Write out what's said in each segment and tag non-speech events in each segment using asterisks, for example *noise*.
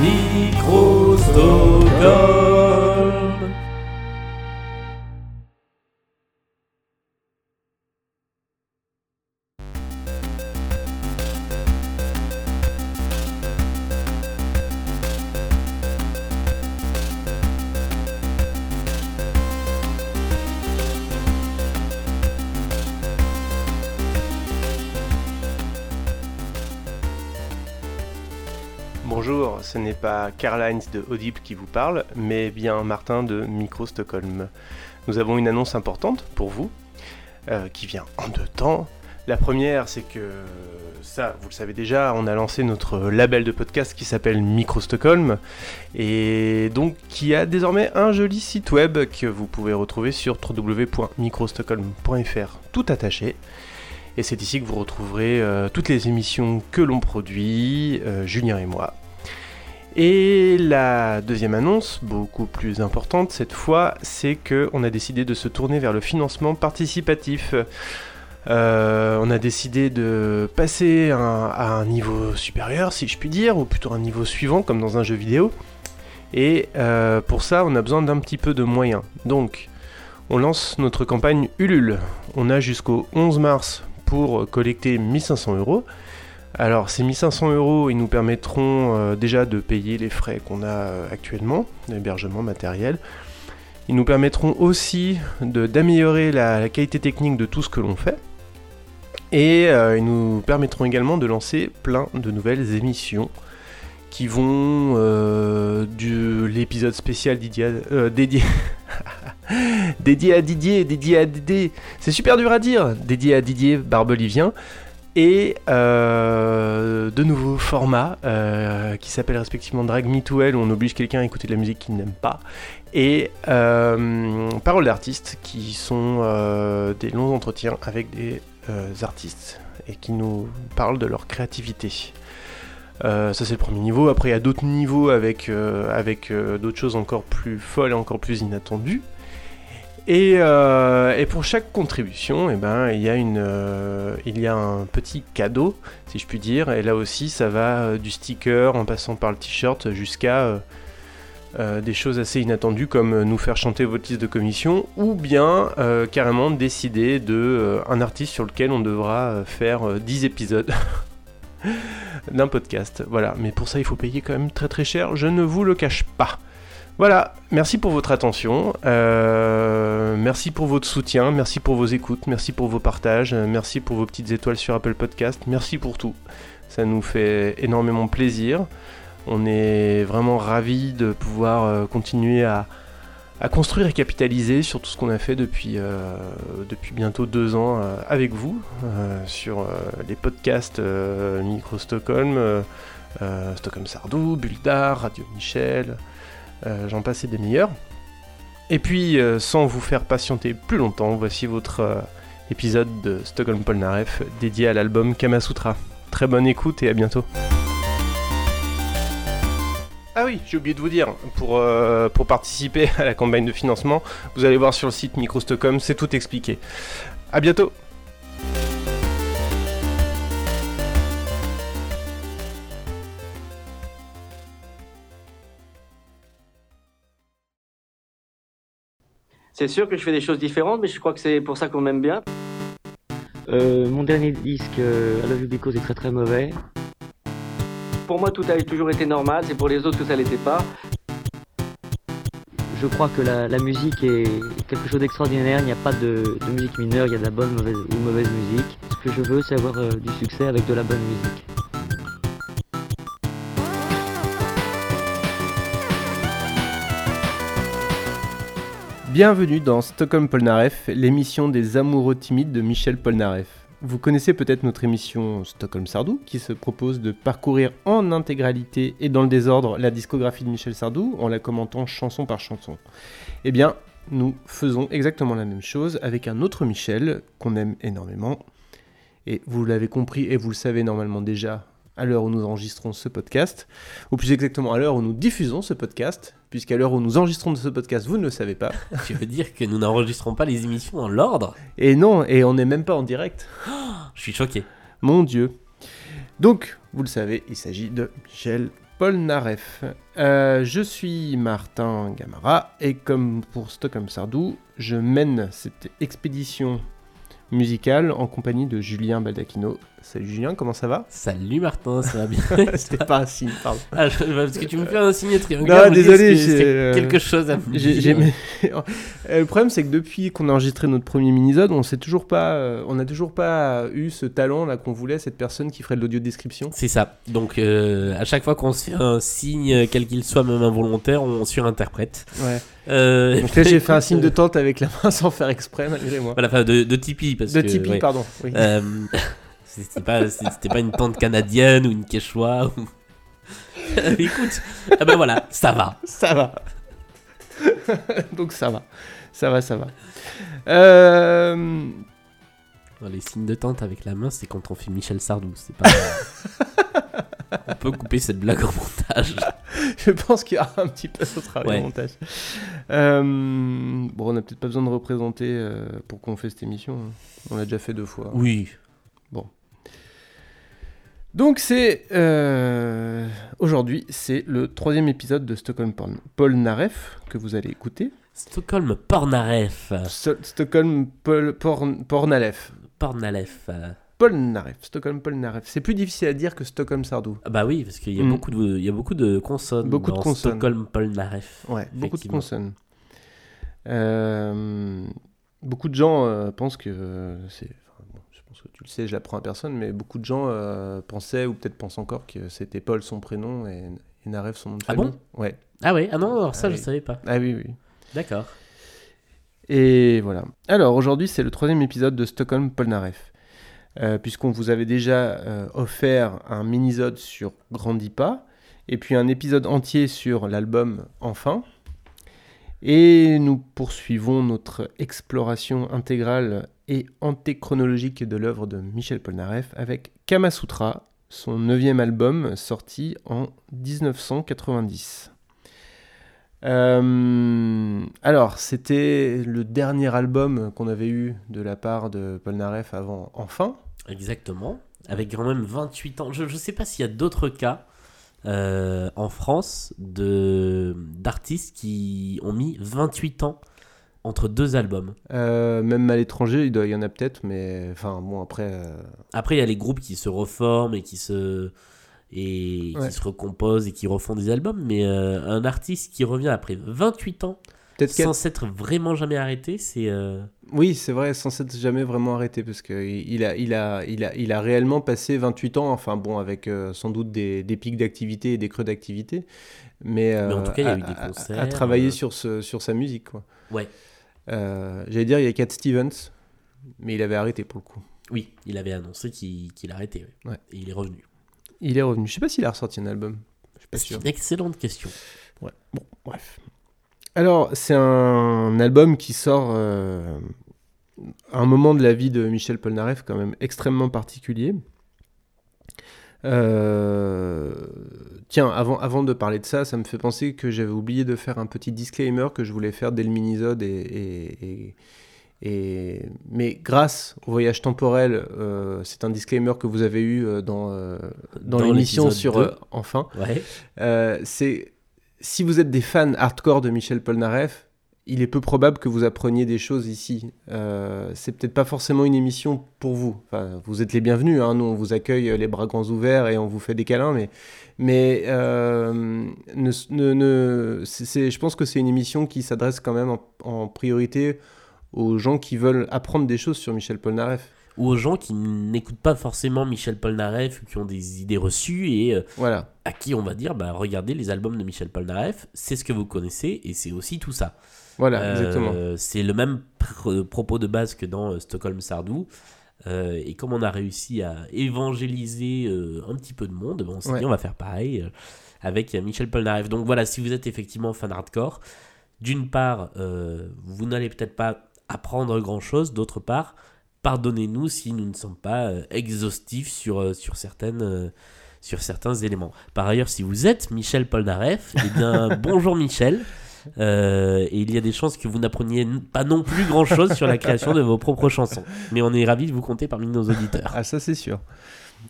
Micro Pas Karl-Heinz de Audible qui vous parle, mais bien Martin de Micro Stockholm. Nous avons une annonce importante pour vous, euh, qui vient en deux temps. La première, c'est que ça, vous le savez déjà, on a lancé notre label de podcast qui s'appelle Micro Stockholm, et donc qui a désormais un joli site web que vous pouvez retrouver sur www.microstockholm.fr, tout attaché. Et c'est ici que vous retrouverez euh, toutes les émissions que l'on produit, euh, Julien et moi. Et la deuxième annonce, beaucoup plus importante cette fois, c'est qu'on a décidé de se tourner vers le financement participatif. Euh, on a décidé de passer à un niveau supérieur, si je puis dire, ou plutôt un niveau suivant, comme dans un jeu vidéo. Et euh, pour ça, on a besoin d'un petit peu de moyens. Donc, on lance notre campagne Ulule. On a jusqu'au 11 mars pour collecter 1500 euros. Alors ces 1500 euros, ils nous permettront euh, déjà de payer les frais qu'on a euh, actuellement, l'hébergement matériel. Ils nous permettront aussi d'améliorer la, qualité technique de tout ce que l'on fait. Et euh, ils nous permettront également de lancer plein de nouvelles émissions qui vont de l'épisode spécial euh, dédié, *laughs* dédié à Didier, dédié à Dédé, c'est super dur à dire, dédié à Didier Barbelivien, et euh, de nouveaux formats euh, qui s'appellent respectivement Drag Me to Hell, où on oblige quelqu'un à écouter de la musique qu'il n'aime pas, et euh, Paroles d'artistes, qui sont des longs entretiens avec des artistes et qui nous parlent de leur créativité. Ça c'est le premier niveau. Après il y a d'autres niveaux avec, avec d'autres choses encore plus folles et encore plus inattendues. Et, euh, et pour chaque contribution, eh ben, il, y a une, euh, il y a un petit cadeau, si je puis dire. Et là aussi, ça va euh, du sticker en passant par le t-shirt jusqu'à des choses assez inattendues comme nous faire chanter votre liste de commission ou bien carrément décider de un artiste sur lequel on devra faire euh, 10 épisodes *laughs* d'un podcast. Voilà, mais pour ça, il faut payer quand même très très cher, je ne vous le cache pas. Voilà, merci pour votre attention, euh, merci pour votre soutien, merci pour vos écoutes, merci pour vos partages, euh, merci pour vos petites étoiles sur Apple Podcast, merci pour tout. Ça nous fait énormément plaisir. On est vraiment ravis de pouvoir euh, continuer à, construire et capitaliser sur tout ce qu'on a fait depuis, bientôt deux ans avec vous, sur les podcasts Micro Stockholm, Stockholm Sardou, Bulldar, Radio Michel, j'en passe et des meilleurs. Et puis, euh, sans vous faire patienter plus longtemps, voici votre euh, épisode de Stockholm Polnareff dédié à l'album Kamasutra. Très bonne écoute et à bientôt. Ah oui, j'ai oublié de vous dire, pour, euh, pour participer *laughs* à la campagne de financement, vous allez voir sur le site Micro Stockholm, c'est tout expliqué. À bientôt C'est sûr que je fais des choses différentes, mais je crois que c'est pour ça qu'on m'aime bien. Euh, mon dernier disque, euh, I Love You Because, est très très mauvais. Pour moi, tout a toujours été normal, c'est pour les autres que ça l'était pas. Je crois que la, la musique est quelque chose d'extraordinaire. Il n'y a pas de, de musique mineure, il y a de la bonne mauvaise, ou mauvaise musique. Ce que je veux, c'est avoir euh, du succès avec de la bonne musique. Bienvenue dans Stockholm Polnareff, l'émission des amoureux timides de Michel Polnareff. Vous connaissez peut-être notre émission Stockholm Sardou, qui se propose de parcourir en intégralité et dans le désordre la discographie de Michel Sardou en la commentant chanson par chanson. Eh bien, nous faisons exactement la même chose avec un autre Michel qu'on aime énormément. Et vous l'avez compris et vous le savez normalement déjà à l'heure où nous enregistrons ce podcast, ou plus exactement à l'heure où nous diffusons ce podcast, puisqu'à l'heure où nous enregistrons ce podcast, vous ne le savez pas. *laughs* Tu veux dire que nous n'enregistrons pas les émissions dans l'ordre? Et non, et on n'est même pas en direct. *gasps* Je suis choqué. Mon Dieu. Donc, vous le savez, il s'agit de Michel Polnareff. Euh, je suis Martin Gamara et comme pour Stockholm Sardou, je mène cette expédition musicale en compagnie de Julien Baldacchino. Salut Julien, comment ça va Salut Martin, ça va bien *laughs* C'était pas un signe, pardon. Ah, je- parce que tu me fais un signe triangulaire. Non, désolé, que- j'ai, euh, quelque chose à J'ai- dire *laughs* Euh, le problème, c'est que depuis qu'on a enregistré notre premier mini-zode, on sait toujours pas, euh, on n'a toujours pas eu ce talent là qu'on voulait, cette personne qui ferait de l'audio description. C'est ça. Donc, euh, à chaque fois qu'on se fait un signe, quel qu'il soit, même involontaire, on surinterprète. Ouais. Euh, Donc là, j'ai fait un signe de tente avec la main *laughs* sans faire exprès, malgré moi. Voilà, enfin, de, de Tipeee. Parce De que, Tipeee, ouais. pardon. Oui. Euh, c'était pas, c'était pas une tente canadienne ou une quechua. Ou... *laughs* Écoute, ah ben voilà, ça va. Ça va. *laughs* Donc ça va. Ça va, ça va. Euh, Dans les signes de tente avec la main, c'est quand on fait Michel Sardou. C'est pas. *laughs* on peut couper cette blague en montage. je pense qu'il y aura un petit peu de travail Ouais. au montage. Euh, bon, on n'a peut-être pas besoin de représenter euh, pour qu'on fait cette émission. hein. On l'a déjà fait deux fois. Oui. Donc c'est euh, aujourd'hui, c'est le troisième épisode de Stockholm Porn- Polnareff que vous allez écouter. Stockholm Pornaref. So- Stockholm Pol- Porn- Pornalef. Pornalef. Polnareff. Stockholm Polnareff. C'est plus difficile à dire que Stockholm Sardou. Ah bah oui, parce qu'il y a, Mm. beaucoup de, il y a beaucoup de consonnes. Beaucoup de consonnes. Stockholm Polnaref. Ouais, beaucoup de consonnes. Euh, beaucoup de gens euh, pensent que c'est. Que tu le sais, je l'apprends à personne, mais beaucoup de gens euh, pensaient, ou peut-être pensent encore, que c'était Paul son prénom et, et Nareff son nom de Ah famille. bon? Ouais. Ah ouais, ah non, alors ça Ah je oui. savais pas. Ah oui, oui. D'accord. Et voilà. Alors aujourd'hui, c'est le troisième épisode de Stockholm Polnareff. Euh, Puisqu'on vous avait déjà euh, offert un mini-sode sur Grandis pas, et puis un épisode entier sur l'album Enfin. Et nous poursuivons notre exploration intégrale et antéchronologique de l'œuvre de Michel Polnareff avec Kamasutra, son neuvième album sorti en 1990. Euh, alors, c'était le dernier album qu'on avait eu de la part de Polnareff avant Enfin. Exactement. Avec quand même 28 ans. Je ne sais pas s'il y a d'autres cas euh, en France de d'artistes qui ont mis 28 ans entre deux albums. Euh, même à l'étranger, il doit y en a peut-être, mais enfin bon, après. euh, Après, il y a les groupes qui se reforment et qui se et Ouais. qui se recomposent et qui refont des albums, mais un artiste qui revient après 28 ans Peut-être sans s'être vraiment jamais arrêté, c'est euh, Oui, c'est vrai, sans s'être jamais vraiment arrêté, parce qu'il il a, il a, il a, il a réellement passé 28 ans, enfin bon, avec euh, sans doute des, des pics d'activité et des creux d'activité, mais, Mais en euh, tout cas, il y a à- eu des à- concerts, À, travailler euh. sur, ce, sur sa musique, quoi. ouais. Euh, J'allais dire, il y a Cat Stevens, mais il avait arrêté pour le coup. Oui, il avait annoncé qu'il qu'il arrêtait. ouais. Ouais. Et il est revenu. Il est revenu. Je sais pas s'il a ressorti un album. C'est une excellente question. Ouais. Bon, bref. Alors, c'est un album qui sort euh, à un moment de la vie de Michel Polnareff quand même extrêmement particulier. Euh, Tiens, avant, avant de parler de ça, ça me fait penser que j'avais oublié de faire un petit disclaimer que je voulais faire dès le minisode et, et, et- et- mais grâce au voyage temporel, euh, c'est un disclaimer que vous avez eu euh, dans, euh, dans, Dans l'émission sur 2. euh, Enfin. Ouais. Euh, c'est si vous êtes des fans hardcore de Michel Polnareff, il est peu probable que vous appreniez des choses ici. Euh, c'est peut-être pas forcément une émission pour vous. Enfin, vous êtes les bienvenus. Hein. Nous, on vous accueille les bras grands ouverts et on vous fait des câlins. Mais, mais euh, je pense que c'est une émission qui s'adresse quand même en priorité aux gens qui veulent apprendre des choses sur Michel Polnareff. Ou aux gens qui n'écoutent pas forcément Michel Polnareff ou qui ont des idées reçues et euh, Voilà. à qui on va dire bah, regardez les albums de Michel Polnareff, c'est ce que vous connaissez et c'est aussi tout ça. Voilà, Euh, exactement. C'est le même pr- propos de base que dans euh, Stockholm Sardou. Euh, et comme on a réussi à évangéliser euh, un petit peu de monde, ben, on s'est Ouais. dit on va faire pareil euh, avec Michel Polnareff. Donc voilà, si vous êtes effectivement fan hardcore, d'une part, vous n'allez peut-être pas apprendre grand-chose, d'autre part, pardonnez-nous si nous ne sommes pas euh, exhaustifs sur, euh, sur, certaines, euh, sur certains éléments. Par ailleurs, si vous êtes Michel Polnareff, eh bien *laughs* bonjour Michel. Euh, et il y a des chances que vous n'appreniez pas non plus grand-chose sur la création de vos propres chansons. Mais on est ravis de vous compter parmi nos auditeurs. Ah, ça, c'est sûr.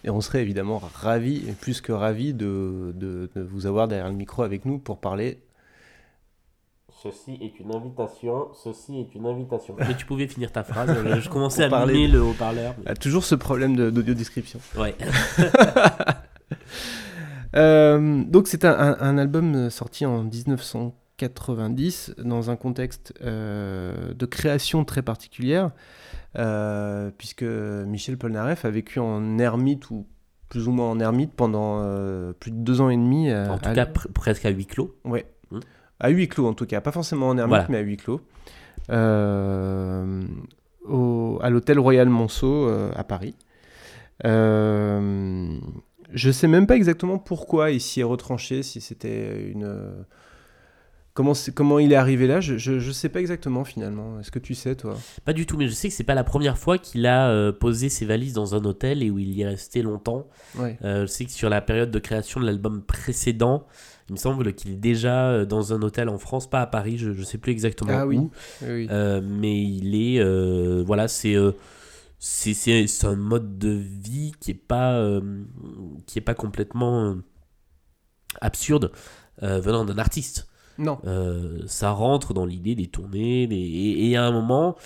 Et on serait évidemment ravis, plus que ravis, de, de- de vous avoir derrière le micro avec nous pour parler. Ceci est une invitation, ceci est une invitation. Mais tu pouvais finir ta phrase, je, je commençais à parler mimer de- le haut-parleur. Ah, toujours ce problème de- d'audio-description. Ouais. *laughs* Euh, donc c'est un, un- un album sorti en 1990 dans un contexte euh, de création très particulière, euh, puisque Michel Polnareff a vécu en ermite ou plus ou moins en ermite pendant euh, plus de deux ans et demi. euh, En tout à- cas, pr- presque à huis clos. Ouais. À huis clos en tout cas, pas forcément en ermite, Voilà. mais à huis clos. Euh, au- à l'hôtel Royal Monceau euh, à Paris. Euh, je sais même pas exactement pourquoi il s'y est retranché, si c'était une. euh, Comment, comment il est arrivé là je, je, je sais pas exactement finalement. Est-ce que tu sais toi? Pas du tout, mais je sais que c'est pas la première fois qu'il a euh, posé ses valises dans un hôtel et où il y est resté longtemps. Ouais. Euh, je sais que sur la période de création de l'album précédent, il me semble qu'il est déjà euh, dans un hôtel en France, pas à Paris, je, je sais plus exactement Ah où. Oui, oui. Euh, mais il est euh, voilà c'est c'est un mode de vie qui est pas qui est pas complètement absurde venant d'un artiste Non. Ça rentre dans l'idée des tournées des- et, et à un moment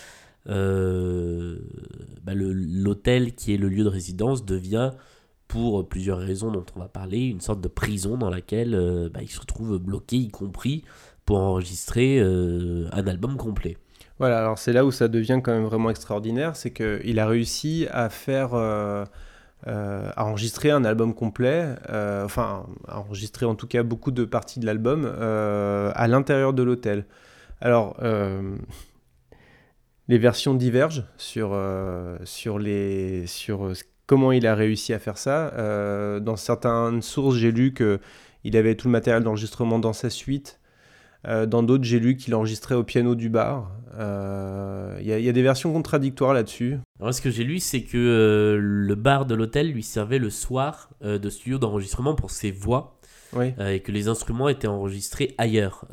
bah, l'hôtel qui est le lieu de résidence devient pour plusieurs raisons dont on va parler une sorte de prison dans laquelle euh, bah, il se retrouve bloqué y compris pour enregistrer euh, un album complet Voilà, alors c'est là où ça devient quand même vraiment extraordinaire, c'est qu'il a réussi à faire, euh, euh, à enregistrer un album complet, euh, enfin, à enregistrer en tout cas beaucoup de parties de l'album euh, à l'intérieur de l'hôtel. Alors, euh, les versions divergent sur, euh, sur, les, sur euh, comment il a réussi à faire ça. Euh, dans certaines sources, j'ai lu qu'il avait tout le matériel d'enregistrement dans sa suite. Euh, dans d'autres, j'ai lu qu'il enregistrait au piano du bar. Euh, Il y, a- il y a des versions contradictoires là-dessus. Alors, ce que j'ai lu, c'est que le bar de l'hôtel lui servait le soir de studio d'enregistrement pour ses voix Oui, et que les instruments étaient enregistrés ailleurs.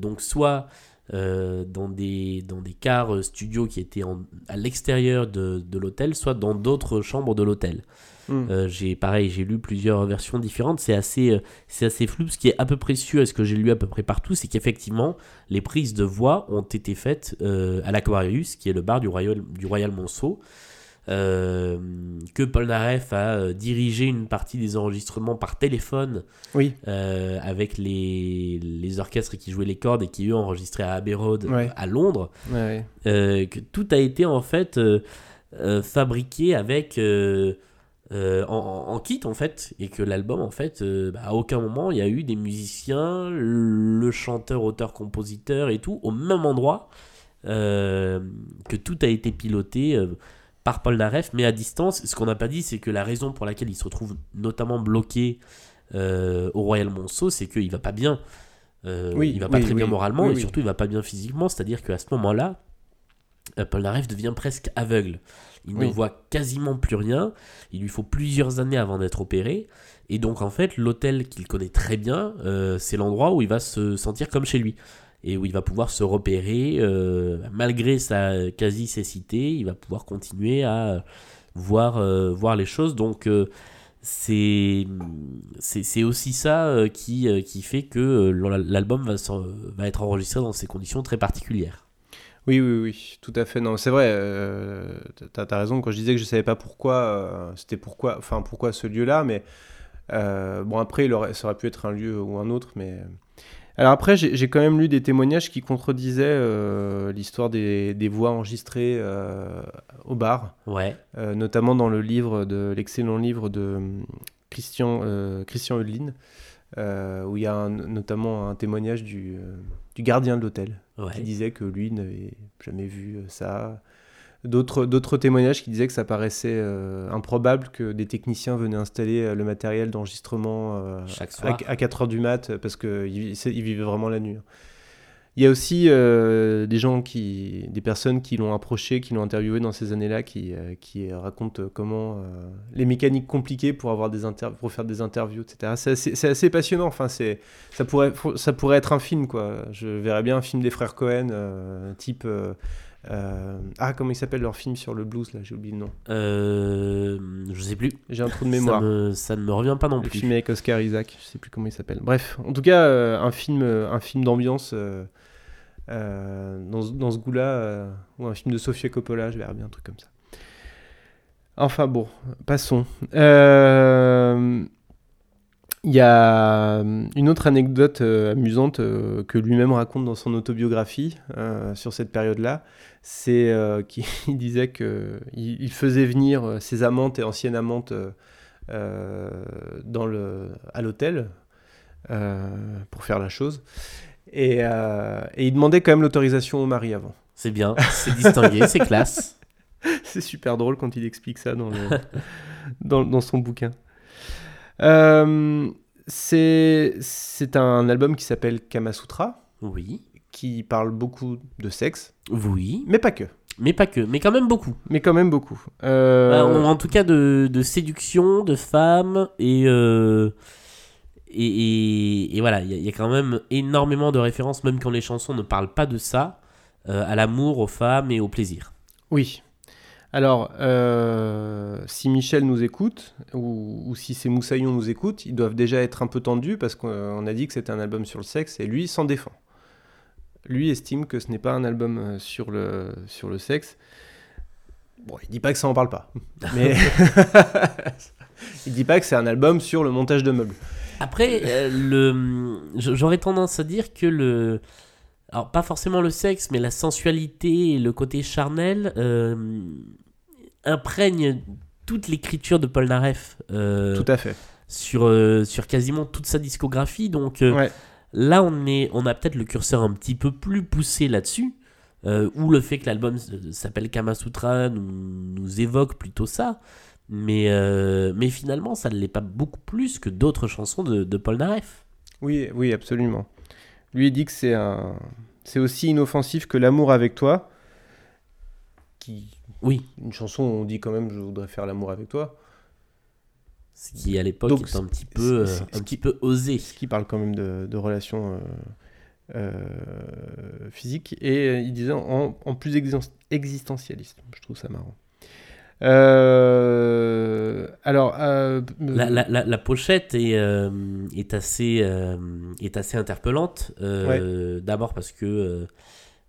Donc, soit euh, dans, des, dans des cars euh, studio qui étaient en- à l'extérieur de, de l'hôtel, soit dans d'autres chambres de l'hôtel. Hmm. Euh, j'ai pareil, j'ai lu plusieurs versions différentes. C'est assez, euh, c'est assez flou. Ce qui est à peu près sûr, et ce que j'ai lu à peu près partout, c'est qu'effectivement, les prises de voix ont été faites à l'Aquarius, qui est le bar du Royal, du Royal Monceau. Euh, que Paul Naref a euh, dirigé une partie des enregistrements par téléphone oui, euh, avec les, les orchestres qui jouaient les cordes et qui eux enregistraient à Abbey Road Ouais. à Londres. Ouais, que tout a été en fait fabriqué avec euh, en, kit en fait et que l'album en fait euh, bah, à aucun moment il y a eu des musiciens le chanteur auteur compositeur et tout au même endroit euh, que tout a été piloté par Paul Naref mais à distance ce qu'on n'a pas dit c'est que la raison pour laquelle il se retrouve notamment bloqué euh, au Royal Monceau c'est qu'il va pas bien Euh, Oui, il va pas oui, très bien moralement et surtout il va pas bien physiquement c'est à dire qu'à ce moment là euh, Paul Naref devient presque aveugle. Il ne voit quasiment plus rien. Il lui faut plusieurs années avant d'être opéré. Et donc, en fait, l'hôtel qu'il connaît très bien, euh, c'est l'endroit où il va se sentir comme chez lui. Et où il va pouvoir se repérer, euh, malgré sa quasi-cécité, il va pouvoir continuer à voir, euh, voir les choses. Donc, euh, c'est c'est aussi ça euh, qui, euh, qui fait que euh, l'album va, être enregistré dans ces conditions très particulières. Oui, oui, oui, tout à fait. Non, c'est vrai. Euh, t'as, t'as raison quand je disais que je savais pas pourquoi. euh, c'était pourquoi, enfin pourquoi ce lieu-là, mais euh, bon après, il aurait, ça aurait pu être un lieu ou un autre, mais. Alors après, j'ai, quand même lu des témoignages qui contredisaient euh, l'histoire des, des voix enregistrées euh, au bar, Ouais. euh, notamment dans le livre de l'excellent livre de Christian Christian Hudlin, où il y a un- notamment un témoignage du, du gardien de l'hôtel qui disait que lui n'avait jamais vu ça. D'autres, témoignages qui disaient que ça paraissait euh, improbable que des techniciens venaient installer euh, le matériel d'enregistrement euh, à, à 4h du mat parce qu'ils ils vivaient vraiment la nuit. Il y a aussi euh, des gens qui, des personnes qui l'ont approché, qui l'ont interviewé dans ces années-là, qui, qui racontent comment les mécaniques compliquées pour avoir des pour faire des interviews, etc. C'est assez, assez passionnant. Enfin, c'est, ça pourrait, ça pourrait être un film, quoi. Je verrais bien un film des frères Cohen, type. Euh, ah, comment il s'appelle leur film sur le blues là J'ai oublié le nom. Euh, je sais plus. J'ai un trou de Ça, mémoire. me- ça ne me revient pas non Le plus. film avec Oscar Isaac, je sais plus comment il s'appelle. Bref, en tout cas, euh, un film, euh, un film d'ambiance dans, ce- dans ce goût-là, ou un film de Sofia Coppola, je verrais bien un truc comme ça. Enfin bon, passons. Euh, Il y a euh, une autre anecdote euh, amusante euh, que lui-même raconte dans son autobiographie euh, sur cette période-là. C'est *laughs* qu'il il disait que il, il faisait venir ses amantes et anciennes amantes dans le, à l'hôtel pour faire la chose. Et, et il demandait quand même l'autorisation au mari avant. C'est bien, c'est distingué, c'est classe. *laughs* C'est super drôle quand il explique ça dans, le- *laughs* dans, dans son bouquin. Euh, c'est c'est un album qui s'appelle Kamasutra, Oui, qui parle beaucoup de sexe, oui, mais pas que. mais pas que, mais quand même beaucoup. Mais quand même beaucoup. Euh, Bah, en tout cas de, de séduction, de femmes, et, euh, et, et- et voilà, il y, a- il y a quand même énormément de références, même quand les chansons ne parlent pas de ça, euh, à l'amour, aux femmes et au plaisir. Oui. Alors, euh, si Michel nous écoute, ou, ou si ces moussaillons nous écoutent, ils doivent déjà être un peu tendus parce qu'on a dit que c'était un album sur le sexe et lui s'en défend. Lui estime que ce n'est pas un album euh, sur le, sur le sexe. Bon, il dit pas que ça en parle pas, *laughs* mais *laughs* il dit pas que c'est un album sur le montage de meubles. Après, euh, le, j'aurais tendance à dire que le. Alors, pas forcément le sexe, mais la sensualité et le côté charnel euh, imprègnent toute l'écriture de Paul Naref euh, Tout à fait. sur, euh, sur quasiment toute sa discographie. Donc Ouais. là, on, est, on a peut-être le curseur un petit peu plus poussé là-dessus. ou le fait que l'album s'appelle Kamasutra nous, nous évoque plutôt ça. Mais, mais finalement, ça ne l'est pas beaucoup plus que d'autres chansons de, de Paul Naref. Oui, oui, absolument. Lui il dit que c'est un, c'est aussi inoffensif que l'amour avec toi, qui Oui, une chanson où on dit quand même je voudrais faire l'amour avec toi, ce qui à l'époque est un petit peu, un petit peu osé. ce qui parle quand même de, de relations euh, euh, physiques, et euh, il disait en, en plus existen- existentialiste. Je trouve ça marrant. Euh, alors, euh, La, la- la- la pochette est, euh, est, assez, euh, est assez interpellante. euh, D'abord parce que euh,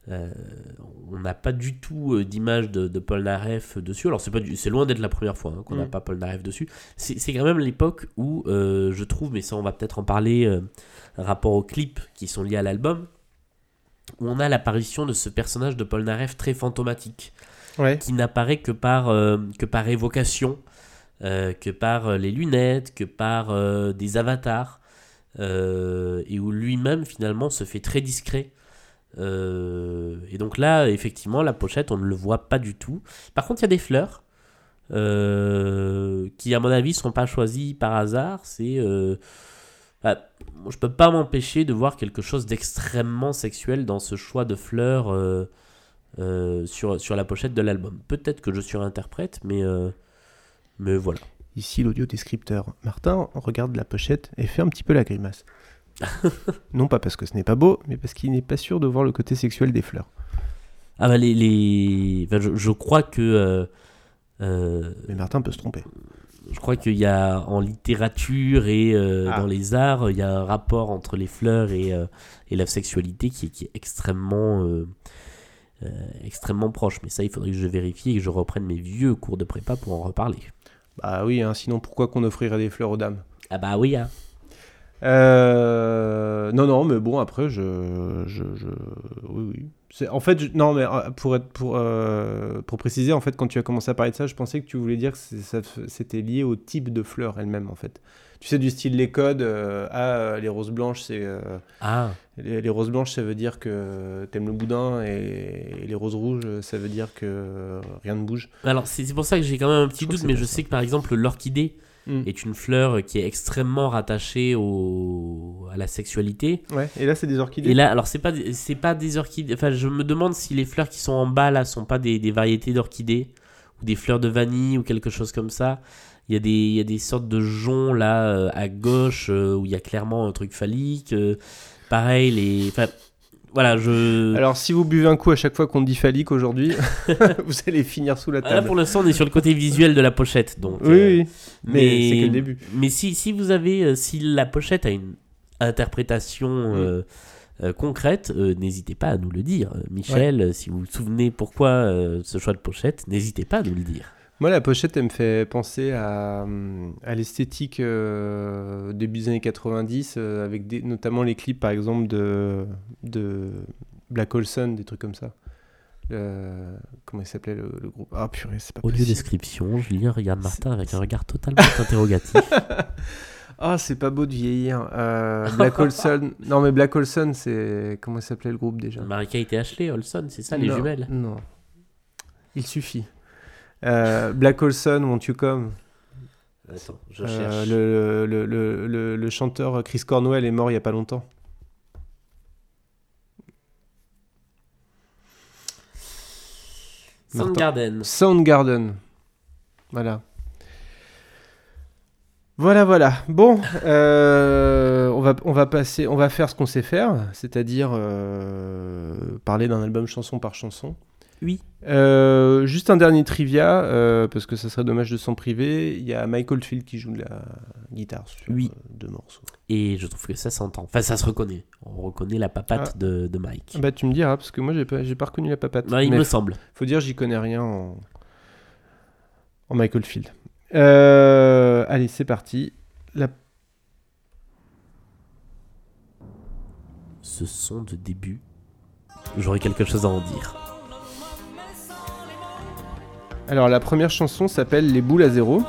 euh, on n'a pas du tout euh, d'image de, de Paul Naref dessus. Alors c'est pas du- c'est loin d'être la première fois hein, qu'on n'a Mm. pas Paul Naref dessus. C'est quand même l'époque où euh, je trouve, mais ça on va peut-être en parler, euh, rapport aux clips qui sont liés à l'album, où on a l'apparition de ce personnage de Paul Naref très fantomatique qui n'apparaît que par, euh, que par évocation, euh, que par euh, les lunettes, que par des avatars, et où lui-même finalement se fait très discret. Et donc là, effectivement, la pochette, on ne le voit pas du tout. Par contre, il y a des fleurs qui, à mon avis, sont pas choisies par hasard. C'est, bah, je peux pas m'empêcher de voir quelque chose d'extrêmement sexuel dans ce choix de fleurs. Euh, sur, sur la pochette de l'album. Peut-être que je surinterprète, mais, euh, mais voilà. Ici l'audio descripteur. Martin regarde la pochette et fait un petit peu la grimace. *laughs* non pas parce que ce n'est pas beau, mais parce qu'il n'est pas sûr de voir le côté sexuel des fleurs. Ah bah les... les... enfin, je, je crois que... euh, Mais Martin peut se tromper. je crois qu'il y a en littérature et Ah. dans les arts, il y a un rapport entre les fleurs et, et la sexualité qui qui est extrêmement, euh, extrêmement proche. Mais ça, il faudrait que je vérifie et que je reprenne mes vieux cours de prépa pour en reparler. Bah oui, hein, sinon pourquoi qu'on offrirait des fleurs aux dames? Ah bah oui, hein. Euh, non, non, mais bon, après, je. je, je- oui, oui. C'est- En fait, je- non, mais euh, pour, être, pour, euh, pour préciser, en fait, quand tu as commencé à parler de ça, je pensais que tu voulais dire que c'est- c'était lié au type de fleurs elles-mêmes, en fait. Tu sais, du style les codes, euh, ah, euh, les roses blanches, c'est. euh, Ah, les, les roses blanches, ça veut dire que t'aimes le boudin, et, et les roses rouges, ça veut dire que rien ne bouge. Alors, c'est pour ça que j'ai quand même un petit Je doute, mais je ça. sais que par exemple, l'orchidée Mm. est une fleur qui est extrêmement rattachée au, à la sexualité. Ouais, et là, c'est des orchidées. Et là, alors c'est pas pas des orchidées. Enfin, je me demande si les fleurs qui sont en bas là sont pas des, des variétés d'orchidées ou des fleurs de vanille ou quelque chose comme ça. Il y a des il y a des sortes de joncs là euh, à gauche euh, où il y a clairement un truc phallique. euh, pareil les. Enfin, voilà, je. Alors, si vous buvez un coup à chaque fois qu'on dit phallique aujourd'hui, *laughs* vous allez finir sous la Ah, Là table. pour l'instant on est sur le côté visuel de la pochette donc. Oui, euh, oui, mais, c'est que le début. Mais si, si vous avez, si la pochette a une interprétation Mm. euh, euh, concrète, n'hésitez pas à nous le dire. Michel, si vous vous souvenez pourquoi ce choix de pochette, n'hésitez pas à nous le dire. Moi, la pochette, elle me fait penser à, hum, à l'esthétique euh, début des années 90, euh, avec des, notamment les clips, par exemple, de, de Black Olson, des trucs comme ça. Le- comment il s'appelait le, le groupe? Ah purée, c'est pas Audio description, Julien regarde Martin avec un regard totalement interrogatif. *laughs* Ah, c'est pas beau de vieillir. Euh, *laughs* Black Olson. Non, mais Black Olson, c'est. Comment il s'appelait le groupe déjà? Marika et Ashley, Olson, c'est ça, les Non, jumelles? Non. Il suffit. Euh, Black Olson, Won't You Come Attends, je Euh, cherche. le, le, le, le- le chanteur Chris Cornwell est mort il y a pas longtemps. Soundgarden. Soundgarden. Voilà. Voilà, voilà. Bon, euh, on, va, on va passer, on va faire ce qu'on sait faire, c'est-à-dire euh, parler d'un album chanson par chanson. Oui. Euh, juste un dernier trivia, euh, parce que ça serait dommage de s'en priver. Il y a Mike Oldfield qui joue de la guitare sur Oui. euh, deux morceaux. Et je trouve que ça s'entend. Enfin, ça se reconnaît. On reconnaît la papate Ah. de, de Mike. Bah tu me diras, parce que moi j'ai pas, j'ai pas reconnu la papate. Ouais, il Mais me semble. Faut dire, j'y connais rien en, en Michael Field. Euh, allez, c'est parti. La... Ce son de début, j'aurais quelque chose à en dire. Alors, la première chanson s'appelle Les boules à zéro.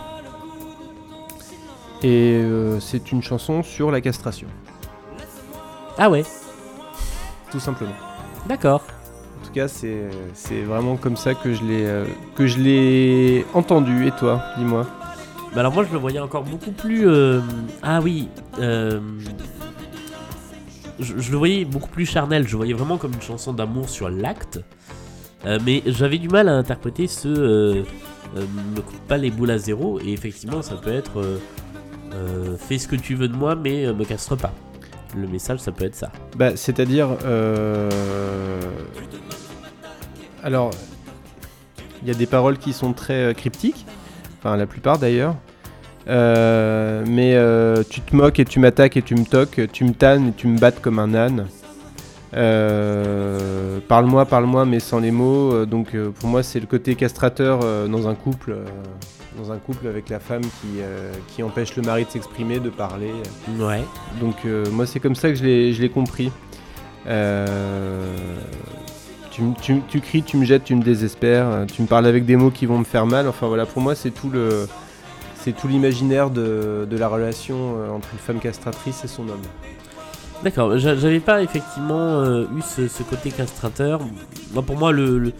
Et euh, c'est une chanson sur la castration, Ah ouais, tout simplement. d'accord. En tout cas, c'est c'est vraiment comme ça que je l'ai euh, que je l'ai entendu. Et toi, dis-moi. Bah alors moi je le voyais encore beaucoup plus... euh, Ah oui, je, je le voyais beaucoup plus charnel, je le voyais vraiment comme une chanson d'amour sur l'acte. Euh, mais j'avais du mal à interpréter ce... euh, euh, me coupe pas les boules à zéro, et effectivement ça peut être... euh, euh, fais ce que tu veux de moi, mais me castre pas. Le message ça peut être ça. Bah, c'est-à-dire. euh, Alors, il y a des paroles qui sont très cryptiques, enfin la plupart d'ailleurs. Mais tu te moques et tu m'attaques et tu me toques, tu me tannes et tu me battes comme un âne. Euh, parle-moi, parle-moi, mais sans les mots. Euh, donc euh, pour moi, c'est le côté castrateur euh, dans un couple, dans un couple avec la femme qui, qui empêche le mari de s'exprimer, de parler. Ouais. Donc moi c'est comme ça que je l'ai, je l'ai compris. Tu, tu cries, tu me jettes, tu me désespères, tu me parles avec des mots qui vont me faire mal. Enfin voilà, pour moi c'est tout le, c'est tout l'imaginaire de, de la relation entre une femme castratrice et son homme. D'accord, j'a- j'avais pas effectivement euh, eu ce, ce côté castrateur. Moi, pour moi, le, le-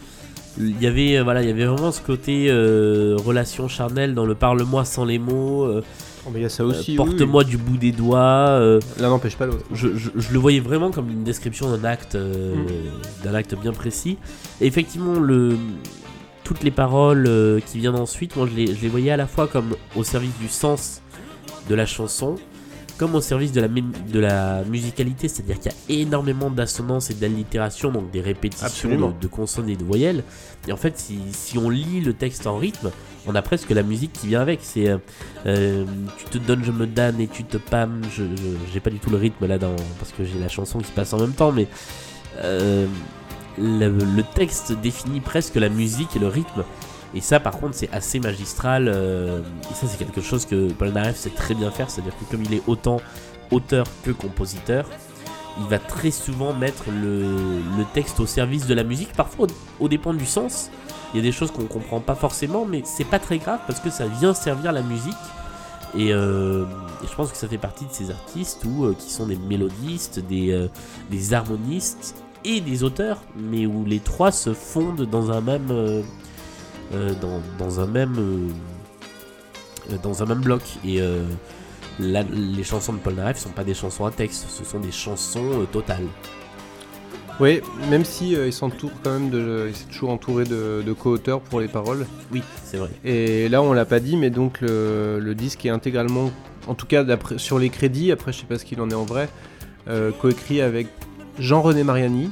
il y avait euh, voilà, il y avait vraiment ce côté euh, relation charnelle dans le parle-moi sans les mots, euh, Oh, mais il y a ça euh, aussi. oui, porte-moi du bout des doigts. L'un n'empêche pas l'autre. je, je- je le voyais vraiment comme une description d'un acte, Mm. d'un acte bien précis. Et effectivement, le, toutes les paroles qui viennent ensuite, moi je les, je les voyais à la fois comme au service du sens de la chanson, comme au service de la, de la musicalité, c'est-à-dire qu'il y a énormément d'assonances et d'allitérations, donc des répétitions Absolument. de, consonnes et de voyelles. Et en fait, si, si on lit le texte en rythme, on a presque la musique qui vient avec. C'est euh, euh, tu te donnes, je me donne et tu te pâmes. Je, je- j'ai pas du tout le rythme là dans parce que j'ai la chanson qui passe en même temps, mais euh, le, le texte définit presque la musique et le rythme. Et ça, par contre, c'est assez magistral. euh, et ça, c'est quelque chose que Polnareff sait très bien faire. C'est-à-dire que comme il est autant auteur que compositeur, il va très souvent mettre le, texte au service de la musique, parfois au, dépend du sens. Il y a des choses qu'on comprend pas forcément, mais c'est pas très grave parce que ça vient servir la musique. Et, euh, je pense que ça fait partie de ces artistes où, euh, qui sont des mélodistes, des, harmonistes et des auteurs, mais où les trois se fondent dans un même, dans, dans un même, euh, euh, dans un même bloc. Et euh, la- les chansons de Paul Naref sont pas des chansons à texte, ce sont des chansons euh, totales. Oui, même si euh, il s'entoure quand même de, il s'est toujours entouré de, de co-auteurs pour les paroles. Oui, c'est vrai. Et là, on l'a pas dit, mais donc le, le disque est intégralement, en tout cas sur les crédits, après je sais pas ce qu'il en est en vrai, euh, coécrit avec Jean-René Mariani,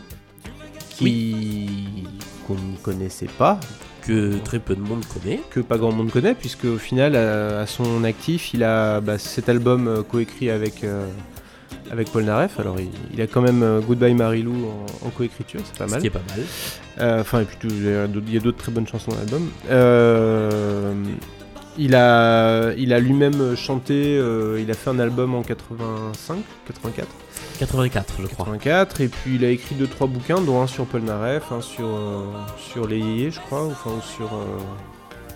qui qu'on ne connaissait pas, Que très peu de monde connaît. que pas grand monde connaît, puisque au final, à, à son actif, il a bah, cet album euh, coécrit avec, euh, avec Paul Naref. Alors, il, il a quand même euh, Goodbye Marilou en, en coécriture, c'est pas Ce mal. qui est pas mal. Euh, Enfin, et puis il y a d'autres- très bonnes chansons dans l'album. Euh, il a, il a lui-même chanté, euh, il a fait un album en 85, 84, 84, je crois. 84, et puis il a écrit deux trois bouquins, dont un sur Paul Naref, un sur, euh, sur les yéyés, je crois, ou enfin, ou sur, euh,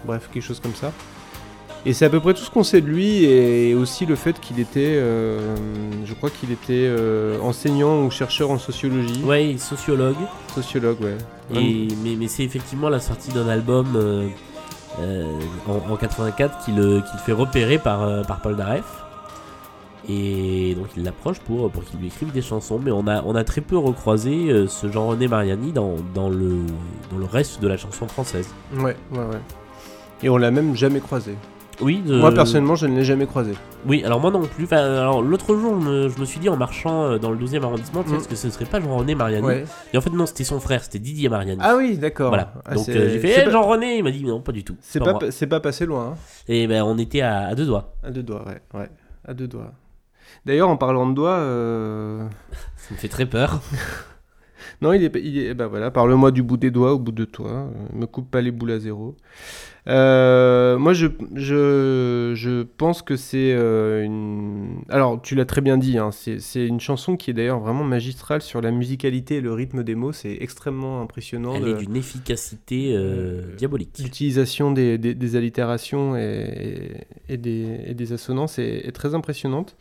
bref, quelque chose comme ça. Et c'est à peu près tout ce qu'on sait de lui, et aussi le fait qu'il était, euh, je crois qu'il était euh, enseignant ou chercheur en sociologie, Ouais, sociologue. sociologue, ouais. Et, mais mais c'est effectivement la sortie d'un album en, en 84 qui le, qui le fait repérer par, par Paul Naref. Et donc il l'approche pour, pour qu'il lui écrive des chansons. Mais on a, on a très peu recroisé euh, ce Jean-René Mariani dans, dans, le, dans le reste de la chanson française. Ouais, ouais, ouais. Et on l'a même jamais croisé. Oui, de- Moi personnellement, je ne l'ai jamais croisé. Oui, alors moi non plus. Enfin, alors l'autre jour, je me, je me suis dit en marchant euh, dans le 12e arrondissement, tiens, Mm. est-ce que ce serait pas Jean-René Mariani Ouais. Et en fait, non, c'était son frère, c'était Didier Mariani. Ah oui, d'accord. Voilà. Ah, Donc euh, j'ai fait c'est Eh, pas- Jean-René, il m'a dit non, pas du tout. C'est pas c'est pas passé loin, hein. Et ben on était à, à deux doigts. À deux doigts, ouais, ouais. À deux doigts. D'ailleurs, en parlant de doigts, euh, Ça me fait très peur. *laughs* non, il est, il est, bah voilà, parle-moi du bout des doigts au bout de toi. euh, me coupe pas les boules à zéro. Euh, moi, je, je, je pense que c'est euh, une. Alors, tu l'as très bien dit, hein, c'est une chanson qui est d'ailleurs vraiment magistrale sur la musicalité et le rythme des mots. C'est extrêmement impressionnant. Elle de- est d'une efficacité Euh, diabolique. L'utilisation des, des- des allitérations et, et des, et des assonances est, est très impressionnante.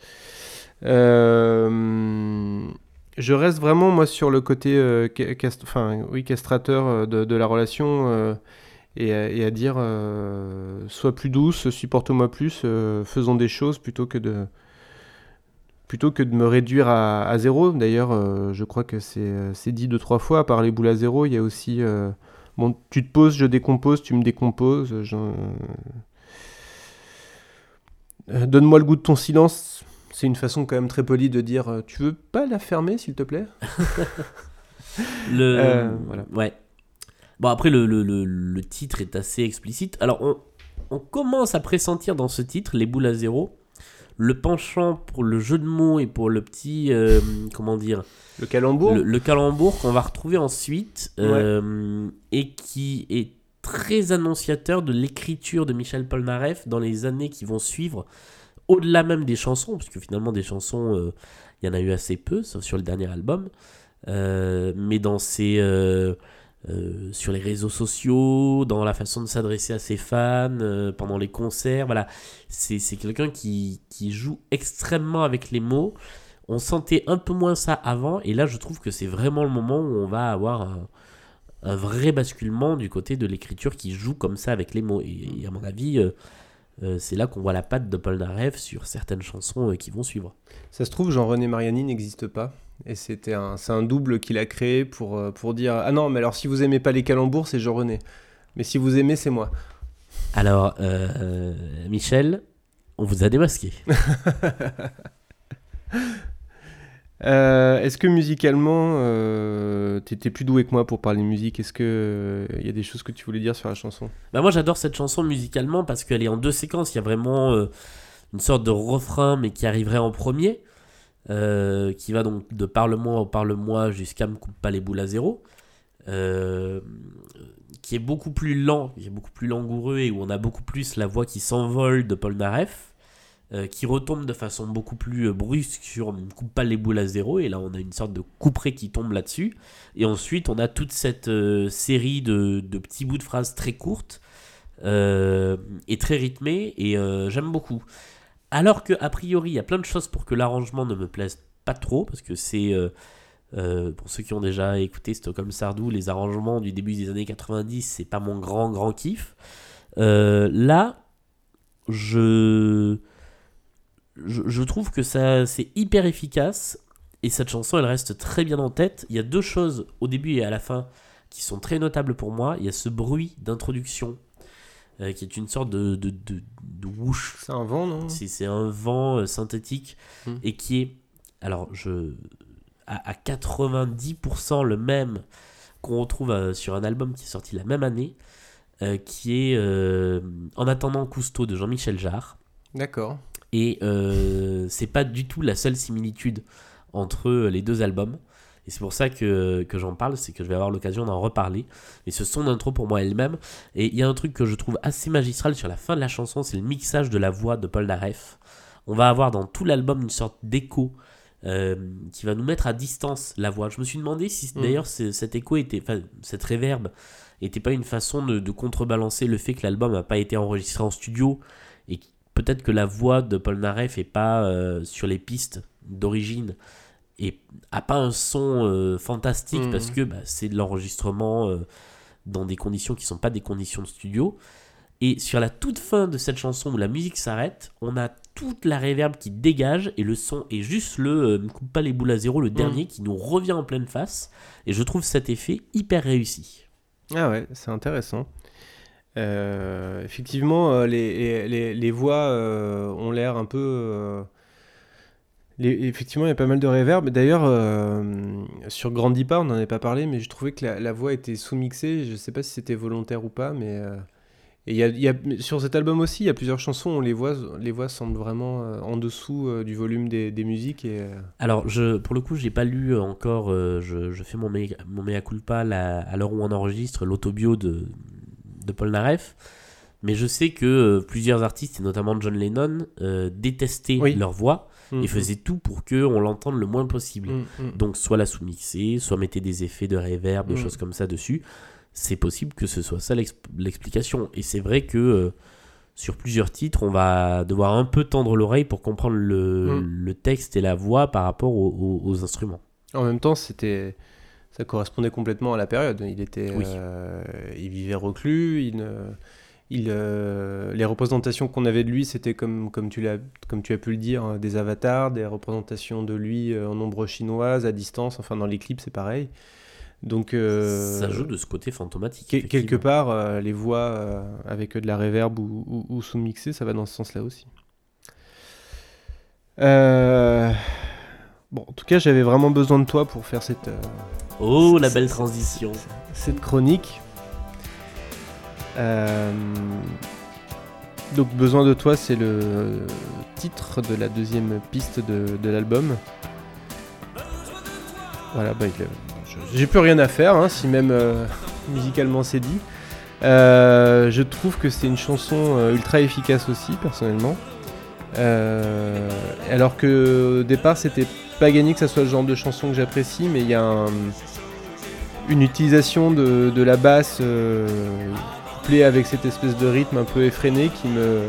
Euh, je reste vraiment moi sur le côté euh, enfin, oui, castrateur euh, de, la relation et, à- dire sois plus douce, supporte-moi plus, faisons des choses plutôt que de plutôt que de me réduire à, zéro. D'ailleurs, je crois que c'est dit deux trois fois. À part les boules à zéro, il y a aussi Bon, tu te poses, je décompose, tu me décomposes. Donne-moi le goût de ton silence. C'est une façon quand même très polie de dire euh, Tu veux pas la fermer, s'il te plaît? *laughs* Le... Euh, voilà. Ouais. Bon, après, le, le, le, le titre est assez explicite. Alors, on, on commence à pressentir dans ce titre, Les boules à zéro, le penchant pour le jeu de mots et pour le petit. euh, comment dire Le calembour le, le calembour qu'on va retrouver ensuite euh, et qui est très annonciateur de l'écriture de Michel Polnareff dans les années qui vont suivre, au-delà même des chansons, parce que finalement des chansons, euh, il y en a eu assez peu, sauf sur le dernier album, Euh, mais dans ses, euh, euh, sur les réseaux sociaux, dans la façon de s'adresser à ses fans, pendant les concerts, voilà, c'est quelqu'un qui, qui joue extrêmement avec les mots. On sentait un peu moins ça avant, et là je trouve que c'est vraiment le moment où on va avoir un, vrai basculement du côté de l'écriture qui joue comme ça avec les mots. Et, à mon avis, euh, c'est là qu'on voit la patte de Paul Narev sur certaines chansons euh, qui vont suivre. Ça se trouve, Jean-René Mariani n'existe pas. Et c'était un, c'est un double qu'il a créé pour, euh, pour dire Ah non, mais alors si vous aimez pas les calembours, c'est Jean-René. Mais si vous aimez, c'est moi. Alors, Michel, on vous a démasqué. *laughs* Euh, Est-ce que musicalement, euh, t'étais plus doué que moi pour parler musique? Est-ce que il y a des choses que tu voulais dire sur la chanson? Bah moi j'adore cette chanson musicalement parce qu'elle est en deux séquences. Il y a vraiment euh, une sorte de refrain mais qui arriverait en premier, euh, qui va donc de parle-moi au parle-moi jusqu'à me coupe pas les boules à zéro, euh, qui est beaucoup plus lent, qui est beaucoup plus langoureux et où on a beaucoup plus la voix qui s'envole de Paul Naref. Euh, qui retombe de façon beaucoup plus euh, brusque sur me coupe pas les boules à zéro et là on a une sorte de couperet qui tombe là-dessus et ensuite, on a toute cette euh, série de, de petits bouts de phrases très courtes et très rythmées, et j'aime beaucoup. Alors que a priori, il y a plein de choses pour que l'arrangement ne me plaise pas trop, parce que c'est, pour ceux qui ont déjà écouté Stockholm Sardou, les arrangements du début des années 90, c'est pas mon grand, grand kiff. Là, je, je, je trouve que ça c'est hyper efficace et cette chanson elle reste très bien en tête. Il y a deux choses au début et à la fin qui sont très notables pour moi. Il y a ce bruit d'introduction euh, qui est une sorte de, de, de, de whoosh. C'est un vent, non? C'est c'est un vent euh, synthétique Hmm. et qui est alors je à, à 90% le même qu'on retrouve euh, sur un album qui est sorti la même année qui est En attendant Cousteau de Jean-Michel Jarre. D'accord. Et euh, c'est pas du tout la seule similitude entre euh, les deux albums. Et c'est pour ça que, que j'en parle, c'est que je vais avoir l'occasion d'en reparler. Et ce son d'intro pour moi elle-même. Et il y a un truc que je trouve assez magistral sur la fin de la chanson, c'est le mixage de la voix de Paul Naref. On va avoir dans tout l'album une sorte d'écho euh, qui va nous mettre à distance la voix. Je me suis demandé si Mm. d'ailleurs cet écho était, enfin cette réverb était pas une façon de, de contrebalancer le fait que l'album n'a pas été enregistré en studio et peut-être que la voix de Paul Naref est pas euh, sur les pistes d'origine et a pas un son euh, fantastique Mhm. parce que bah, c'est de l'enregistrement euh, dans des conditions qui sont pas des conditions de studio. Et sur la toute fin de cette chanson où la musique s'arrête, on a toute la réverb qui dégage et le son est juste le ne coupe pas les boules à zéro, le dernier qui nous revient en pleine face. Et je trouve cet effet hyper réussi. Ah ouais, c'est intéressant. Euh, effectivement, euh, les, les, les voix euh, ont l'air un peu. effectivement, il y a pas mal de reverb. D'ailleurs, sur Grandipa, on n'en avait pas parlé, mais je trouvais que la, voix était sous-mixée. Je sais pas si c'était volontaire ou pas, mais. et y a, y a- sur cet album aussi, il y a plusieurs chansons où les voix, les voix semblent vraiment en dessous du volume des, des musiques. Et, Alors, je, pour le coup, j'ai pas lu encore, je, je fais mon, mea, mon culpa à l'heure où on enregistre l'autobio de, de Paul Naref. Mais je sais que euh, plusieurs artistes, et notamment John Lennon, euh, détestaient Oui. leur voix et Mhm. faisaient tout pour qu'on l'entende le moins possible. Mm, mm. Donc, soit la sous-mixer, soit mettez des effets de reverb, des Mm. choses comme ça dessus. C'est possible que ce soit ça l'ex- l'explication. Et c'est vrai que euh, sur plusieurs titres, on va devoir un peu tendre l'oreille pour comprendre le, le texte et la voix par rapport aux, aux- aux instruments. En même temps, c'était, ça correspondait complètement à la période. Il était, Oui. euh, il vivait reclus. Il, euh, les représentations qu'on avait de lui, c'était comme, comme tu l'as, comme tu as pu le dire, euh, des avatars, des représentations de lui euh, en ombre chinoise, à distance. Enfin, dans les clips, c'est pareil. Donc, euh, ça joue de ce côté fantomatique. que- quelque part, les voix avec de la reverb ou, ou, ou sous-mixées, ça va dans ce sens-là aussi. Euh, Bon, en tout cas, j'avais vraiment besoin de toi pour faire cette, euh, Oh, la belle transition. cette chronique. Euh, Donc, besoin de toi, c'est le titre de la deuxième piste de, de l'album. Voilà, bah, j'ai plus rien à faire, hein, si même euh, musicalement c'est dit. Euh, je trouve que c'est une chanson ultra efficace aussi, personnellement. Alors que au départ, c'était pas gagné que ça soit le genre de chanson que j'apprécie, mais il y a un- une utilisation de, de la basse euh, couplée avec cette espèce de rythme un peu effréné qui me,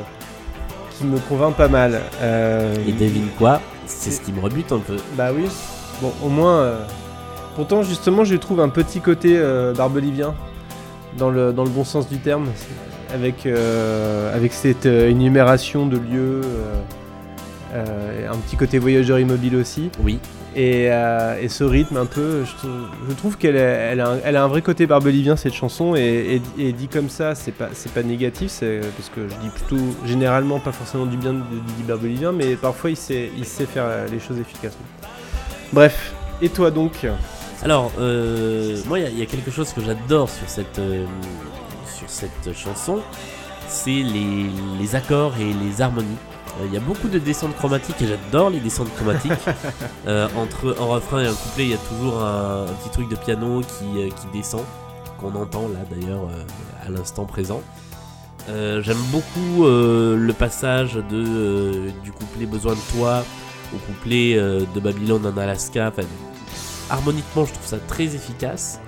qui me convainc pas mal. Euh, Et devine quoi C'est ce qui me rebute un peu. bah oui. Bon, au moins. euh, Pourtant, justement, je trouve un petit côté euh, barbelivien, dans le, dans le bon sens du terme, avec, avec cette énumération de lieux, euh, un petit côté voyageur immobile aussi. Oui, Et, euh, et ce rythme un peu, je, trou- je trouve qu'elle a, elle a, un, elle a un vrai côté barbelivien cette chanson et, et- et dit comme ça, c'est pas, c'est pas négatif, c'est parce que je dis plutôt généralement pas forcément du bien de Didi Barbelivien, mais parfois il sait, il sait faire les choses efficacement. Bref, et toi donc? Alors, euh, moi, il y a- il y, a quelque chose que j'adore sur cette, sur cette chanson, c'est les, les accords et les harmonies. Euh, Il y a beaucoup de descentes chromatiques et j'adore les descentes chromatiques. *laughs* Euh, entre un refrain et un couplet, il y a toujours un, un petit truc de piano qui, euh, qui descend, qu'on entend là d'ailleurs euh, à l'instant présent. Euh, J'aime beaucoup euh, le passage de, euh, du couplet Besoin de toi au couplet euh, de Babylone en Alaska. Enfin, harmoniquement, je trouve ça très efficace.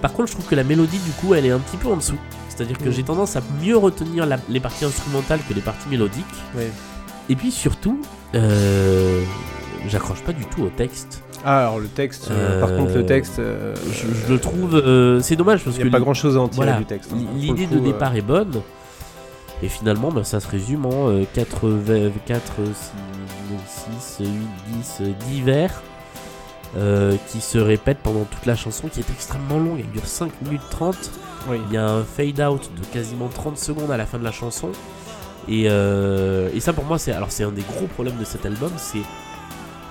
Par contre, je trouve que la mélodie, du coup, elle est un petit peu en dessous. C'est-à-dire que Mm. j'ai tendance à mieux retenir la- les parties instrumentales que les parties mélodiques. Et puis surtout, euh, j'accroche pas du tout au texte. Ah alors le texte, euh, par Euh, contre le texte, euh, Je, je le trouve, euh, c'est dommage parce il que n'y a pas grand chose à en tirer voilà, du texte. hein. l'idée de départ est bonne, Et finalement, bah, ça se résume en euh, 4, 4, 6, 8, 10, 10 vers qui se répètent pendant toute la chanson qui est extrêmement longue. Elle dure 5 minutes 30. Oui. Il y a un fade out de quasiment 30 secondes à la fin de la chanson. Et, euh, et ça pour moi c'est alors c'est un des gros problèmes de cet album, c'est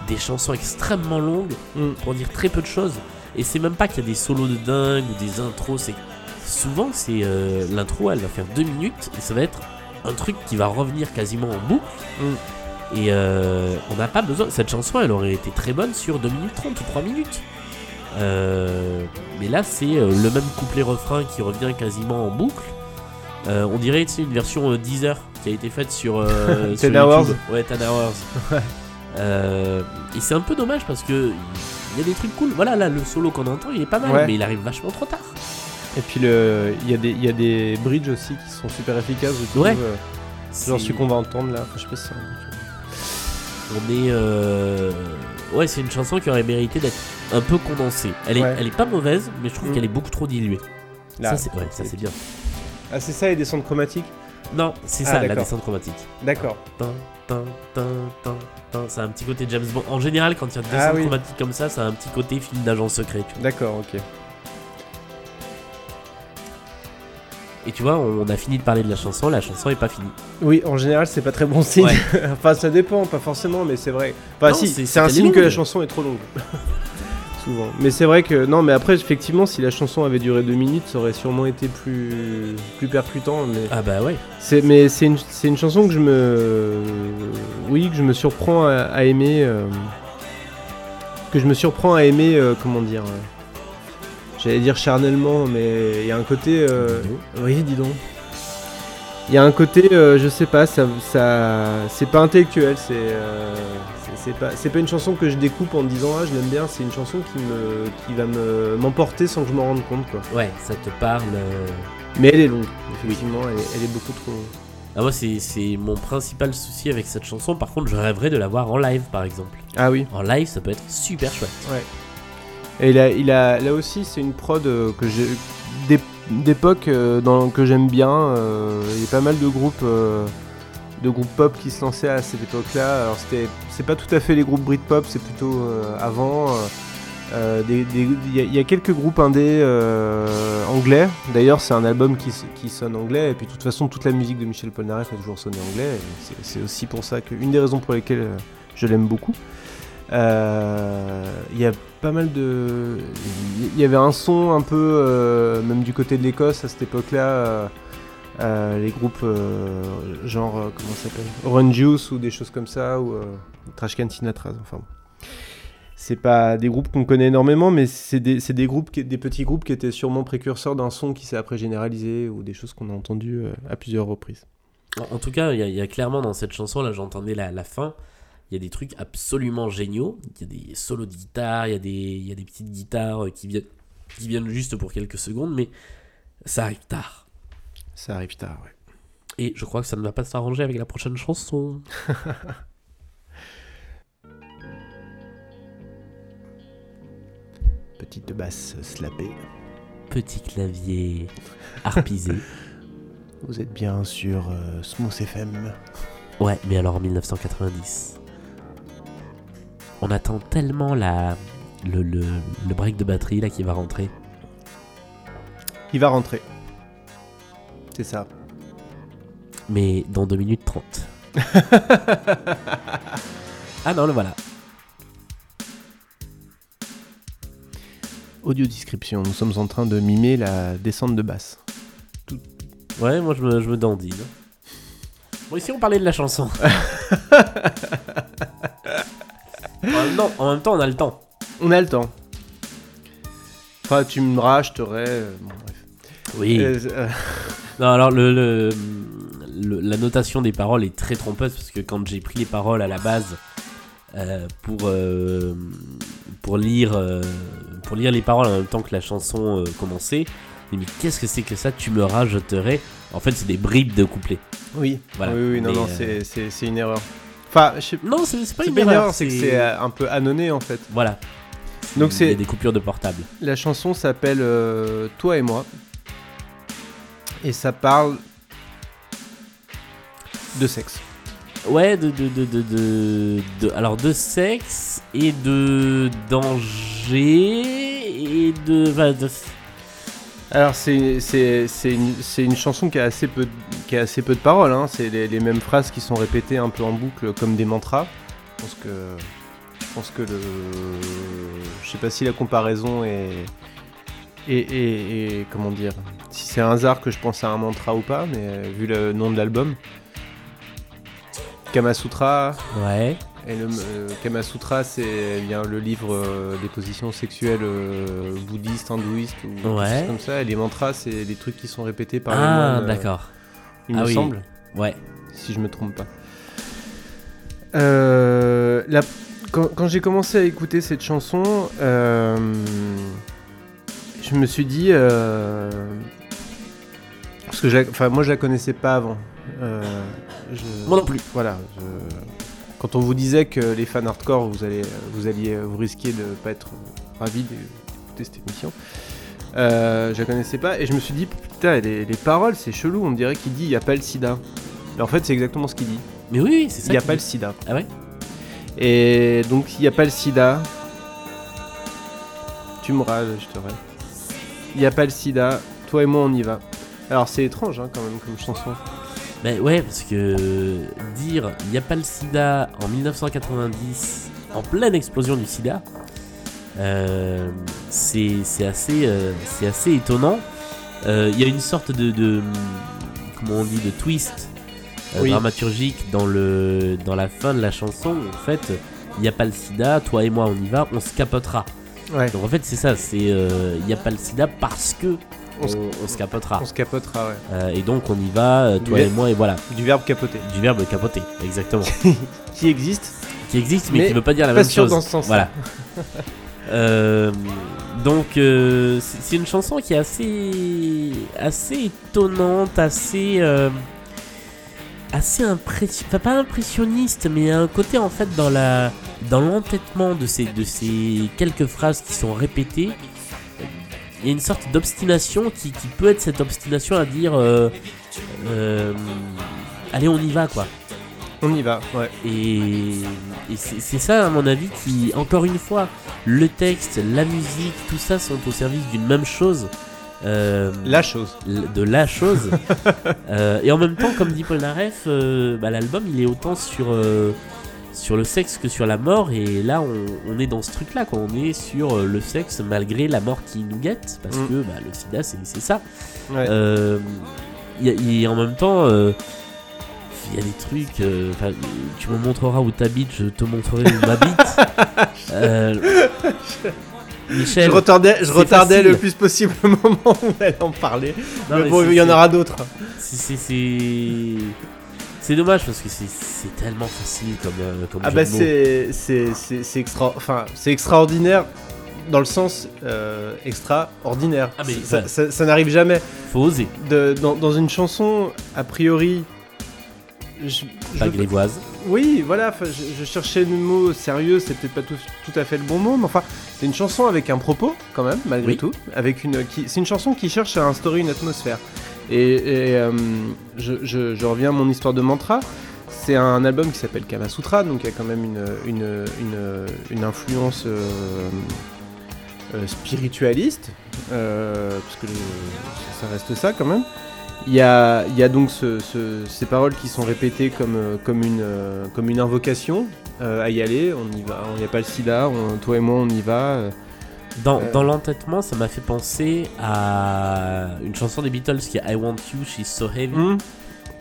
des chansons extrêmement longues Mm. pour dire très peu de choses. Et c'est même pas qu'il y a des solos de dingue ou des intros, c'est souvent c'est euh, l'intro elle va faire 2 minutes et ça va être un truc qui va revenir quasiment en boucle. Mm. Et euh, on n'a pas besoin. Cette chanson elle aurait été très bonne sur 2 minutes 30 ou 3 minutes. Euh, mais là c'est le même couplet-refrain qui revient quasiment en boucle. Euh, on dirait c'est une version euh, Deezer qui a été faite sur, euh, *laughs* sur 10 hours. Ouais, 10 hours. *laughs* Euh, et c'est un peu dommage parce que il y a des trucs cool. Voilà, là, le solo qu'on entend, il est pas mal, Ouais. mais il arrive vachement trop tard. Et puis le, il y a des, il y a des bridges aussi qui sont super efficaces. Je trouve, Ouais. euh, genre C'est- celui qu'on va entendre là. Enfin, je sais pas si c'est un- On est. euh, Ouais, c'est une chanson qui aurait mérité d'être un peu condensée. Elle est, Ouais. elle est pas mauvaise, mais je trouve Mm. qu'elle est beaucoup trop diluée. Là. ça, c'est ouais, ça, c'est bien. Ah, c'est ça, les descentes chromatiques Non, c'est Ah, ça, la d'accord. descente chromatique. D'accord. C'est un petit côté James Bond. En général, quand il y a une descente Ah oui. chromatique comme ça, ça a un petit côté film d'agent secret. D'accord, ok. Et tu vois, on a fini de parler de la chanson, la chanson est pas finie. Oui, en général, c'est pas très bon signe. Ouais. *laughs* enfin, ça dépend, pas forcément, mais c'est vrai. Enfin, Non, si, c'est- un signe que la chanson est trop longue. *laughs* Souvent. Mais c'est vrai que. Non, mais après, effectivement, si la chanson avait duré deux minutes, ça aurait sûrement été plus, plus percutant. Mais Ah bah ouais. c'est, mais c'est une, c'est une chanson que je me. Oui, que je me surprends à, à aimer. euh, Que je me surprends à aimer, euh, comment dire. euh, J'allais dire charnellement, mais il y a un côté. euh, oui, dis donc. Il y a un côté, je sais pas, ça, ça, c'est pas intellectuel, c'est, c'est, pas, c'est pas une chanson que je découpe en me disant ah je l'aime bien, c'est une chanson qui me, qui va me, m'emporter sans que je m'en rende compte quoi. Ouais, ça te parle. euh. Mais elle est longue, effectivement, elle, est, elle est beaucoup trop. Ah, moi, c'est c'est mon principal souci avec cette chanson. Par contre, je rêverais de la voir en live, par exemple. Ah oui. En live, ça peut être super chouette. Et il a, il a, là aussi, c'est une prod euh, que j'ai d'ép- d'époque euh, que j'aime bien. Il y a pas mal de groupes, de groupes pop qui se lançaient à cette époque-là. Alors c'était, c'est pas tout à fait les groupes Britpop, c'est plutôt euh, avant. euh, Il y, a- quelques groupes indés euh, anglais. D'ailleurs, c'est un album qui, qui sonne anglais. Et puis, de toute façon, toute la musique de Michel Polnareff a toujours sonné anglais. c'est- aussi pour ça que une des raisons pour lesquelles je l'aime beaucoup. Il y a pas mal de. Il y avait un son un peu, même du côté de l'Écosse à cette époque-là. Euh, les groupes euh, genre, euh, comment s'appelle? Orange Juice ou des choses comme ça, ou Trash Can Sinatra, enfin. C'est pas des groupes qu'on connaît énormément, mais c'est des, des groupes, des petits groupes qui étaient sûrement précurseurs d'un son qui s'est après généralisé ou des choses qu'on a entendues à plusieurs reprises. En, tout cas, il y, a- clairement dans cette chanson, là, j'entendais la, la fin. Il y a des trucs absolument géniaux. Il y a des solos de guitare, il y a des, y a des petites guitares qui viennent, qui viennent juste pour quelques secondes, mais ça arrive tard. Ça arrive tard, ouais. Et je crois que ça ne va pas s'arranger avec la prochaine chanson. *laughs* Petite basse slappée. Petit clavier harpisé. *laughs* Vous êtes bien sur euh, Smooth FM. Ouais, mais alors en 1990. On attend tellement la, le, le, le break de batterie là qui va rentrer. Il va rentrer. C'est ça. Mais dans 2 minutes 30. *laughs* ah non, le voilà. Audio description, nous sommes en train de mimer la descente de basse. Ouais, moi je me, je me dandine. Bon, ici on parlait de la chanson. *laughs* en, même temps, en même temps, on a le temps. On a le temps. Enfin, tu me racheterais. euh, bon, bref. Oui. Euh, euh, Non, alors le, le- le- la notation des paroles est très trompeuse parce que quand j'ai pris les paroles à la base euh, pour, euh, pour, lire, euh, pour lire les paroles en même temps que la chanson commençait, mais qu'est-ce que c'est que ça Tu me rajeterais En fait, c'est des bribes de couplets. oui. Voilà. oui, oui, non, Mais, non, c'est- une erreur. Enfin, je sais Non, c'est pas une pas une erreur. c'est que c'est un peu annonné en fait. Voilà. Donc Il y c'est a des coupures de portable. La chanson s'appelle Toi et moi. Et ça parle De sexe. Ouais, de, de, de, de, alors de sexe et de danger et de, Alors c'est une, chanson qui a assez peu de, qui a assez peu de paroles. Hein. C'est les, les mêmes phrases qui sont répétées un peu en boucle comme des mantras. Je pense que je pense que le je sais pas si la comparaison est et, et, et- comment dire si c'est un hasard que je pense à un mantra ou pas, mais euh, vu le nom de l'album. Kama Sutra, ouais. et le euh, Kama Sutra, c'est bien le livre euh, des positions sexuelles bouddhistes, hindouistes ou des Ouais. choses comme ça. Et les mantras, c'est les trucs qui sont répétés par les Ah, moines. euh, d'accord. il Ah me oui. semble, Ouais. si je me trompe pas. Euh, la- quand quand j'ai commencé à écouter cette chanson, euh, je me suis dit, euh, parce que je la- enfin, moi je la connaissais pas avant. Euh, je- Moi non plus. voilà. je- Quand on vous disait que les fans hardcore, vous, allez, vous alliez vous risquer de pas être ravis d'écouter cette émission, euh, je la connaissais pas et je me suis dit, putain, les, les paroles, c'est chelou, on dirait qu'il dit il n'y a pas le sida. Mais en fait, c'est exactement ce qu'il dit. Mais oui, oui, c'est ça. Il n'y a pas le sida. Ah ouais? Et donc, il n'y a pas le sida. Tu me râles, je te râle. Il n'y a pas le sida. Toi et moi, on y va. Alors, c'est étrange, hein, quand même, comme chanson. Ben ouais, parce que dire il n'y a pas le sida en 1990, en pleine explosion du sida, euh, c'est assez, euh, c'est assez étonnant. Euh, Il y a une sorte de, de- comment on dit, de twist Oui. dramaturgique dans, le, dans la fin de la chanson. En fait, il n'y a pas le sida, toi et moi on y va, on se capotera. Ouais. Donc en fait, c'est ça, c'est euh, il n'y a pas le sida parce que On on, se- on se capotera. On se capotera, ouais. Euh, et donc on y va, euh, toi Du- et moi, et voilà. Du verbe capoter. Du verbe capoter, exactement. *laughs* Qui existe qui existe mais, Mais qui veut pas dire la Pas même sûr chose. dans ce sens. Voilà. *laughs* Euh, donc c'est une chanson qui est assez assez étonnante, assez assez impression, enfin, pas impressionniste, mais il y a un côté en fait dans la dans l'entêtement de ces de ces quelques phrases qui sont répétées. Il y a une sorte d'obstination qui, qui peut être cette obstination à dire euh, euh, allez on y va quoi. On y va, ouais. Et, et c'est c'est ça, à mon avis, qui, encore une fois, le texte, la musique, tout ça sont au service d'une même chose. Euh, La chose. de la chose. *laughs* Euh, et en même temps, comme dit Paul Naref, euh, bah, l'album il est autant sur, sur le sexe que sur la mort. Et là, on, on est dans ce truc-là, quoi. On est sur le sexe malgré la mort qui nous guette. Parce Mm. que bah, le sida, c'est ça. Ouais. Et en même temps, il y a des trucs. tu me montreras où t'habites, je te montrerai où m'habite. *laughs* Euh, Michel. je retardais, je retardais facile. le plus possible le moment où elle en parlait. Non, mais mais bon, il y en aura d'autres. c'est- dommage parce que c'est- tellement facile comme, euh, comme Ah jeu bah c'est extra enfin c'est extraordinaire dans le sens euh, extraordinaire. Ah, mais ça, ça- ça- ça n'arrive jamais Faut oser. de dans, dans une chanson a priori. Je, je- Pas grévoise. oui, voilà, je, je cherchais le mot sérieux, c'est peut-être pas tout, tout à fait le bon mot, mais enfin, c'est une chanson avec un propos quand même, malgré Oui. tout, avec une, c'est une chanson qui cherche à instaurer une atmosphère. Et, et, euh, je, je- je reviens à mon histoire de mantra. C'est un album qui s'appelle Kama Sutra, donc il y a quand même une, une, une, une influence euh, euh, spiritualiste, parce que ça reste ça quand même. Il y a, il y a donc ce- ce- ces paroles qui sont répétées comme, comme, une, comme une invocation à y aller. On y va, on n'y a pas le sida, on- toi et moi on y va. euh. Dans, Euh. dans l'entêtement, ça m'a fait penser à une chanson des Beatles qui est I Want You, She's So Heavy. Hmm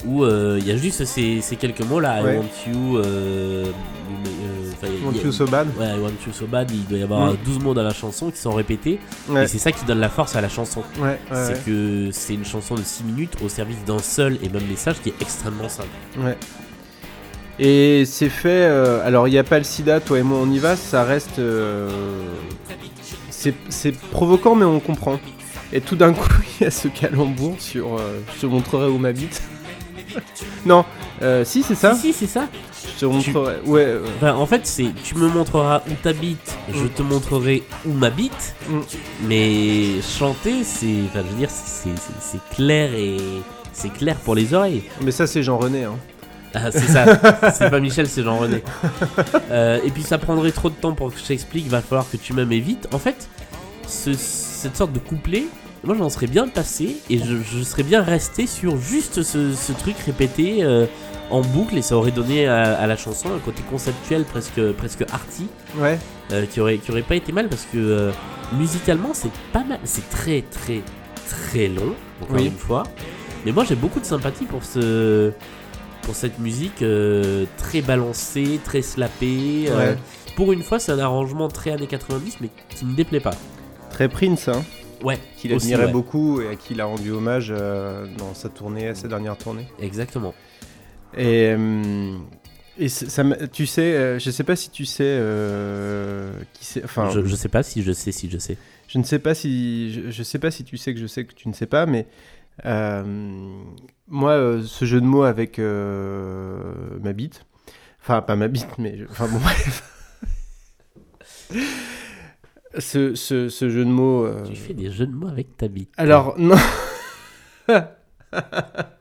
où euh, il y a juste ces, ces quelques mots là, Ouais. I want you, euh, euh, enfin, il y a- Want you so bad. Ouais, I want you so bad, il doit y avoir Mm. 12 mots dans la chanson qui sont répétés, Ouais, et c'est ça qui donne la force à la chanson. ouais, c'est que c'est une chanson de 6 minutes au service d'un seul et même message qui est extrêmement simple. Ouais. Et c'est fait. euh, alors, il n'y a pas le sida, toi et moi on y va, ça reste. euh, c'est provoquant, mais on comprend. Et tout d'un *laughs* coup, il y a ce calembour sur. euh, je te montrerai où m'habite. *laughs* non, si, c'est ça Si, si, c'est ça. Je te montrerai. Ouais, Enfin, en fait, c'est tu me montreras où t'habites, je Mm. te montrerai où m'habite. Mm. Mais chanter, c'est, enfin, je veux dire, c'est clair et c'est clair pour les oreilles. mais ça, c'est Jean René. Hein. Ah, c'est ça, *laughs* c'est pas Michel, c'est Jean-René. Euh, et puis ça prendrait trop de temps pour que je t'explique, va falloir que tu m'aimes vite. En fait, ce- cette sorte de couplet, moi j'en serais bien passé et je, je serais bien resté sur juste ce, ce truc répété euh, en boucle et ça aurait donné à, à la chanson un côté conceptuel presque, presque arty Ouais. euh, qui, aurait, qui aurait pas été mal parce que musicalement c'est pas mal, c'est très très très long, encore Oui. une fois. Mais moi j'ai beaucoup de sympathie pour ce pour cette musique euh, très balancée, très slappée. euh, Ouais. pour une fois, c'est un arrangement très années 90, mais qui me déplaît pas. Très Prince, hein, Ouais, qu'il admirait ouais. beaucoup et à qui il a rendu hommage euh, dans sa tournée, sa dernière tournée. Exactement. Et, et ça, tu sais, je sais pas si tu sais qui c'est. Enfin, je, je sais pas si je sais, si je sais. Je ne sais pas si je, je sais pas si tu sais que je sais que tu ne sais pas, mais moi, euh, ce jeu de mots avec euh, ma bite, enfin pas ma bite, mais je- enfin bon bref, *laughs* ce, ce, ce jeu de mots. euh, Tu fais des jeux de mots avec ta bite. Alors non. *laughs*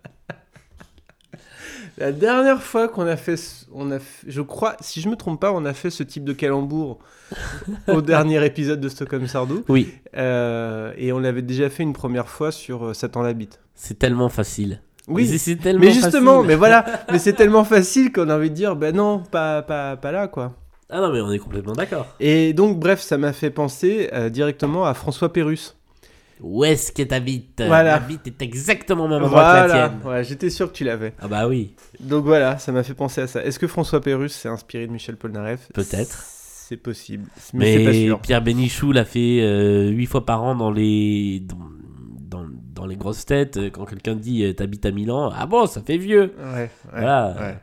La dernière fois qu'on a fait, ce- on a, fait- je crois, si je me trompe pas, on a fait ce type de calembour *laughs* au dernier épisode de Stockholm Sardou. Oui, Euh, et on l'avait déjà fait une première fois sur euh, Satan la bite. c'est tellement facile. Oui, c'est tellement mais justement, facile. mais voilà, *laughs* mais c'est tellement facile qu'on a envie de dire, ben non, pas, pas, pas là, quoi. Ah non, mais on est complètement d'accord. Et donc, bref, ça m'a fait penser euh, directement à François Pérus. Où est-ce que ta bite Voilà. Ma bite est exactement au même endroit que la tienne. ouais, j'étais sûr que tu l'avais. Ah bah oui, Donc voilà, ça m'a fait penser à ça. Est-ce que François Pérus s'est inspiré de Michel Polnareff? Peut-être. C'est possible, mais, c'est pas mais sûr. Pierre Bénichou l'a fait euh, huit fois par an dans les dans, les grosses têtes euh, quand quelqu'un dit euh, t'habites à Milan. Ah bon, ça fait vieux. Ouais, ouais, Voilà. ouais.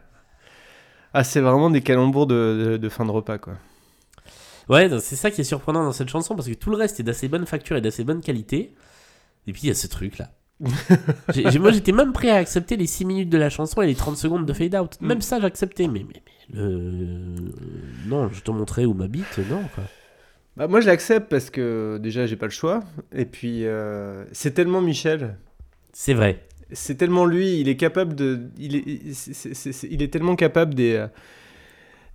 Ah, c'est vraiment des calembours de, de- de fin de repas, quoi. Ouais, c'est ça qui est surprenant dans cette chanson parce que tout le reste est d'assez bonne facture et d'assez bonne qualité. Et puis il y a ce truc là. *laughs* Moi j'étais même prêt à accepter les 6 minutes de la chanson et les 30 secondes de fade out. Même Mm. ça j'acceptais, mais, mais, mais le... non, je te montrais où m'habite, non quoi. Bah, moi, je l'accepte parce que déjà, j'ai pas le choix. Et puis, euh, c'est tellement Michel. C'est vrai. C'est tellement lui. Il est capable de. Il est, il tellement capable des.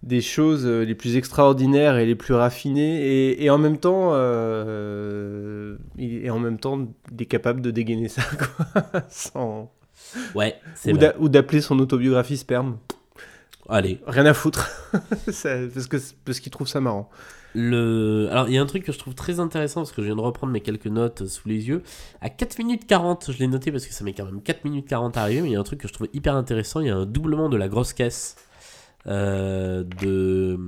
Des choses euh, les plus extraordinaires et les plus raffinées et, et en même temps euh, il, et en même temps il est capable de dégainer ça *laughs* quoi sans Ouais, c'est ou d'appeler son autobiographie sperme Allez. rien à foutre *laughs* Ça- parce que parce qu'il trouve ça marrant Le... Alors, il y a un truc que je trouve très intéressant parce que je viens de reprendre mes quelques notes sous les yeux. À 4 minutes 40, je l'ai noté parce que ça met quand même 4 minutes 40 à arriver, mais il y a un truc que je trouve hyper intéressant. Il y a un doublement de la grosse caisse euh, de...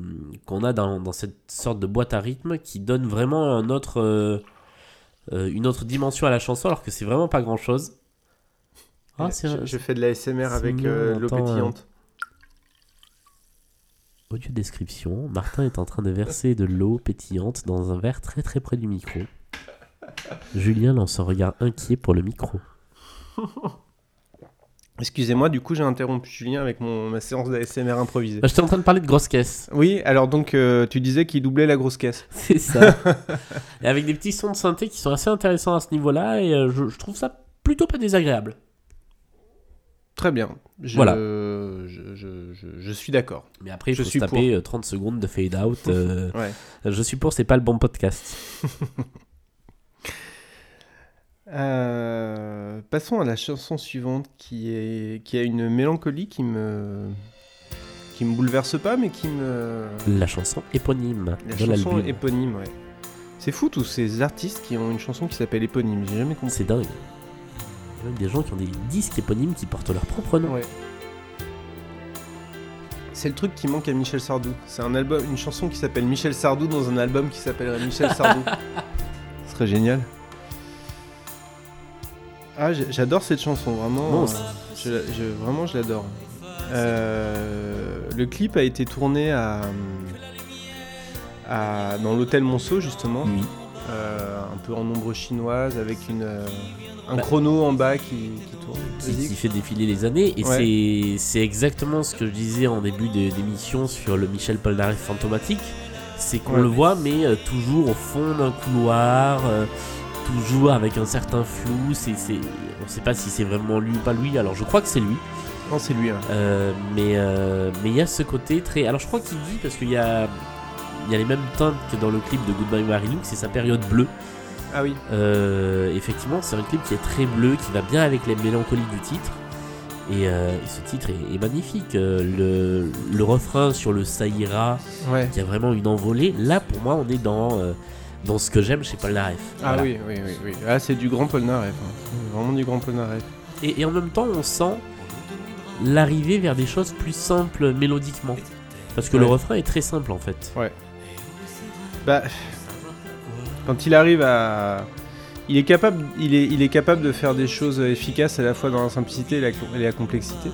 qu'on a dans, dans cette sorte de boîte à rythme qui donne vraiment un autre, euh, euh, une autre dimension à la chanson alors que c'est vraiment pas grand chose. Ah, je, je fais de la SMR avec l'eau pétillante Audio description, Martin est en train de verser de l'eau pétillante dans un verre très très près du micro. Julien lance un regard inquiet pour le micro. *laughs* excusez-moi du coup j'ai interrompu Julien avec mon, ma séance d'ASMR improvisée Bah, J'étais en train de parler de grosse caisse. oui alors donc euh, tu disais qu'il doublait la grosse caisse *laughs* C'est ça. *laughs* et avec des petits sons de synthé qui sont assez intéressants à ce niveau-là et euh, je, je trouve ça plutôt pas désagréable. très bien je, Voilà. je, je, je- je suis d'accord Mais après, Je faut se suis taper euh, 30 secondes de fade out. euh, *laughs* ouais je suis pour, c'est pas le bon podcast. Euh, passons à la chanson suivante qui, est, qui a une mélancolie qui me, qui me bouleverse pas, mais qui me. La chanson éponyme La de chanson éponyme, ouais. C'est fou tous ces artistes qui ont une chanson qui s'appelle éponyme, j'ai jamais compris. C'est dingue. Il y a même des gens qui ont des disques éponymes qui portent leur propre nom. Ouais. C'est le truc qui manque à Michel Sardou. C'est un album, une chanson qui s'appelle Michel Sardou dans un album qui s'appellerait Michel Sardou. *laughs* Ce serait génial. Ah, j'adore cette chanson, vraiment. Je, je- vraiment, je l'adore. Euh, le clip a été tourné à, à- dans l'hôtel Monceau, justement. Oui. Euh, un peu en ombre chinoise, avec une, euh, un Bah. chrono en bas qui, qui tourne. qui, qui fait défiler les années. Et Ouais. c'est- exactement ce que je disais en début d'émission sur le Michel Polnareff fantomatique. C'est qu'on Ouais. le voit, mais euh, toujours au fond d'un couloir, toujours avec un certain flou. C'est, c'est- on ne sait pas si c'est vraiment lui ou pas lui. Alors je crois que c'est lui. Non, c'est lui. hein. Euh, mais euh, mais il y a ce côté très. Alors je crois qu'il dit parce qu'il y a il y a les mêmes teintes que dans le clip de Goodbye Marilou, c'est sa période bleue. Ah oui. Euh, effectivement, c'est un clip qui est très bleu, qui va bien avec les mélancolies du titre. Et, euh, et ce titre est, est magnifique. Euh, le, le refrain sur le ça ira, Ouais. qui a vraiment une envolée. Là, pour moi, on est dans, dans ce que j'aime chez Paul Naref. Ah Voilà. oui, oui, oui, oui. Ah, c'est du grand Polnareff. hein. Vraiment du grand Polnareff. Et, et en même temps, on sent l'arrivée vers des choses plus simples mélodiquement. Parce que le Ouais. refrain est très simple en fait. Bah, quand il arrive à, il est capable, il est, il est capable de faire des choses efficaces à la fois dans la simplicité et la, et la complexité.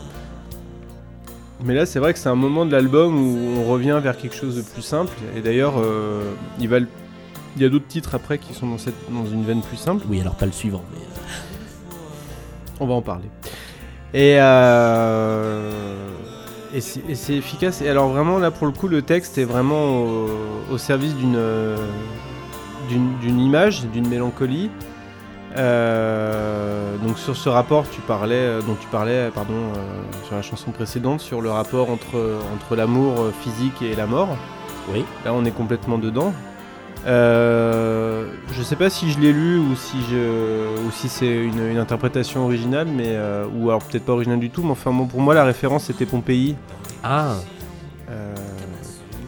Mais là, c'est vrai que c'est un moment de l'album où on revient vers quelque chose de plus simple. Et d'ailleurs, euh, il va, le- il y a d'autres titres après qui sont dans cette, dans une veine plus simple. Oui, alors pas le suivant, mais. euh, On va en parler. Et, euh, et c'est efficace. Et alors vraiment, là, pour le coup, le texte est vraiment au, au service d'une d'une image, d'une mélancolie. Euh, donc sur ce rapport, tu parlais, euh, dont tu parlais, pardon, euh, sur la chanson précédente, sur le rapport entre entre l'amour physique et la mort. Oui. Là, on est complètement dedans. Euh, je sais pas si je l'ai lu ou si je ou si c'est une, une interprétation originale, mais euh, ou alors peut-être pas originale du tout. Mais enfin, bon, pour moi, la référence c'était Pompéi. Ah, Euh,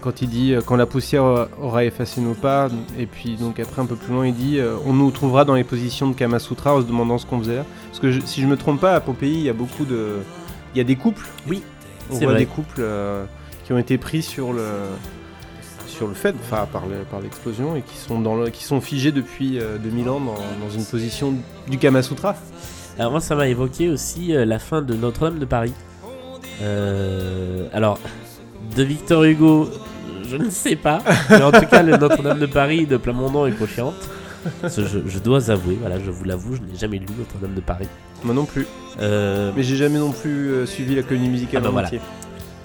quand il dit quand la poussière aura effacé nos pas, et puis donc après un peu plus loin il dit on nous trouvera dans les positions de Kama Sutra en se demandant ce qu'on faisait là. Parce que je- si je me trompe pas, à Pompéi il y a beaucoup de, il y a des couples. Oui, on voit vrai. des couples qui ont été pris sur le sur le fait, enfin par le- par l'explosion et qui sont dans le, qui sont figés depuis euh, 2000 ans dans, dans une position du Kama Sutra. alors moi ça m'a évoqué aussi euh, la fin de Notre-Dame de Paris. Euh, alors, de Victor Hugo, je ne sais pas. Mais en tout cas, le Notre-Dame de Paris de Plamondon est cochante. Ce- Je, je dois avouer, voilà, je vous l'avoue, je n'ai jamais lu Notre-Dame de Paris. Moi non plus. Euh, Mais j'ai jamais non plus euh, suivi la comédie musicale Ah en voilà. entier.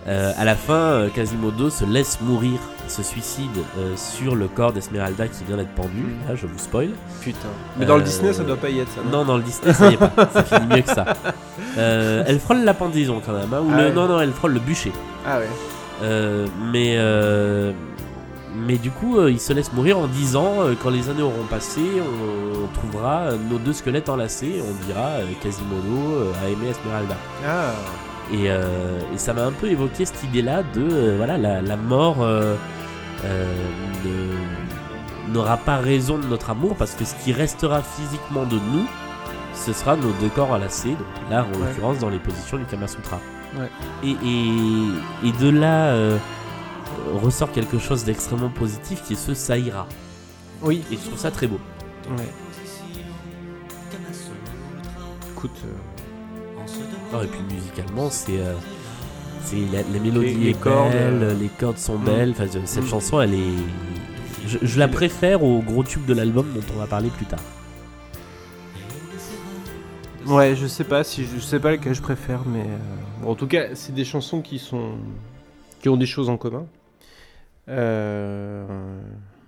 Euh, à la fin, euh, Quasimodo se laisse mourir, se suicide euh, sur le corps d'Esmeralda qui vient d'être pendu. Là, je vous spoil. Putain. Mais dans le Euh, Disney ça doit pas y être ça. Non, dans le Disney, ça y est pas. Ça finit mieux que ça. Elle frôle la pendaison quand même. hein, ou Ah le- ouais. Non, non, elle frôle le bûcher. Ah ouais. Mais, mais du coup, euh, il se laisse mourir en disant euh, quand les années auront passé, on, on trouvera nos deux squelettes enlacés. On dira euh, Quasimodo a aimé Esmeralda. Ah. Et, euh, et ça m'a un peu évoqué cette idée-là de euh, voilà la, la mort euh, n'aura pas raison de notre amour parce que ce qui restera physiquement de nous, ce sera nos deux corps enlacés. Donc là, en Ouais. l'occurrence, dans les positions du Kama Sutra. Ouais. Et, et, et de là ressort quelque chose d'extrêmement positif qui est ce ça ira. Oui. Et je trouve ça très beau. Ouais. Écoute. Non, et puis musicalement, c'est. euh, c'est la, la mélodie Les- les est cordes, belle, euh, les cordes sont belles. Enfin, cette Mm. chanson, elle est. Je, je la préfère au gros tube de l'album dont on va parler plus tard. Ouais, je sais pas si je, je sais pas lequel je préfère, mais euh, bon, en tout cas, c'est des chansons qui sont qui ont des choses en commun. Euh,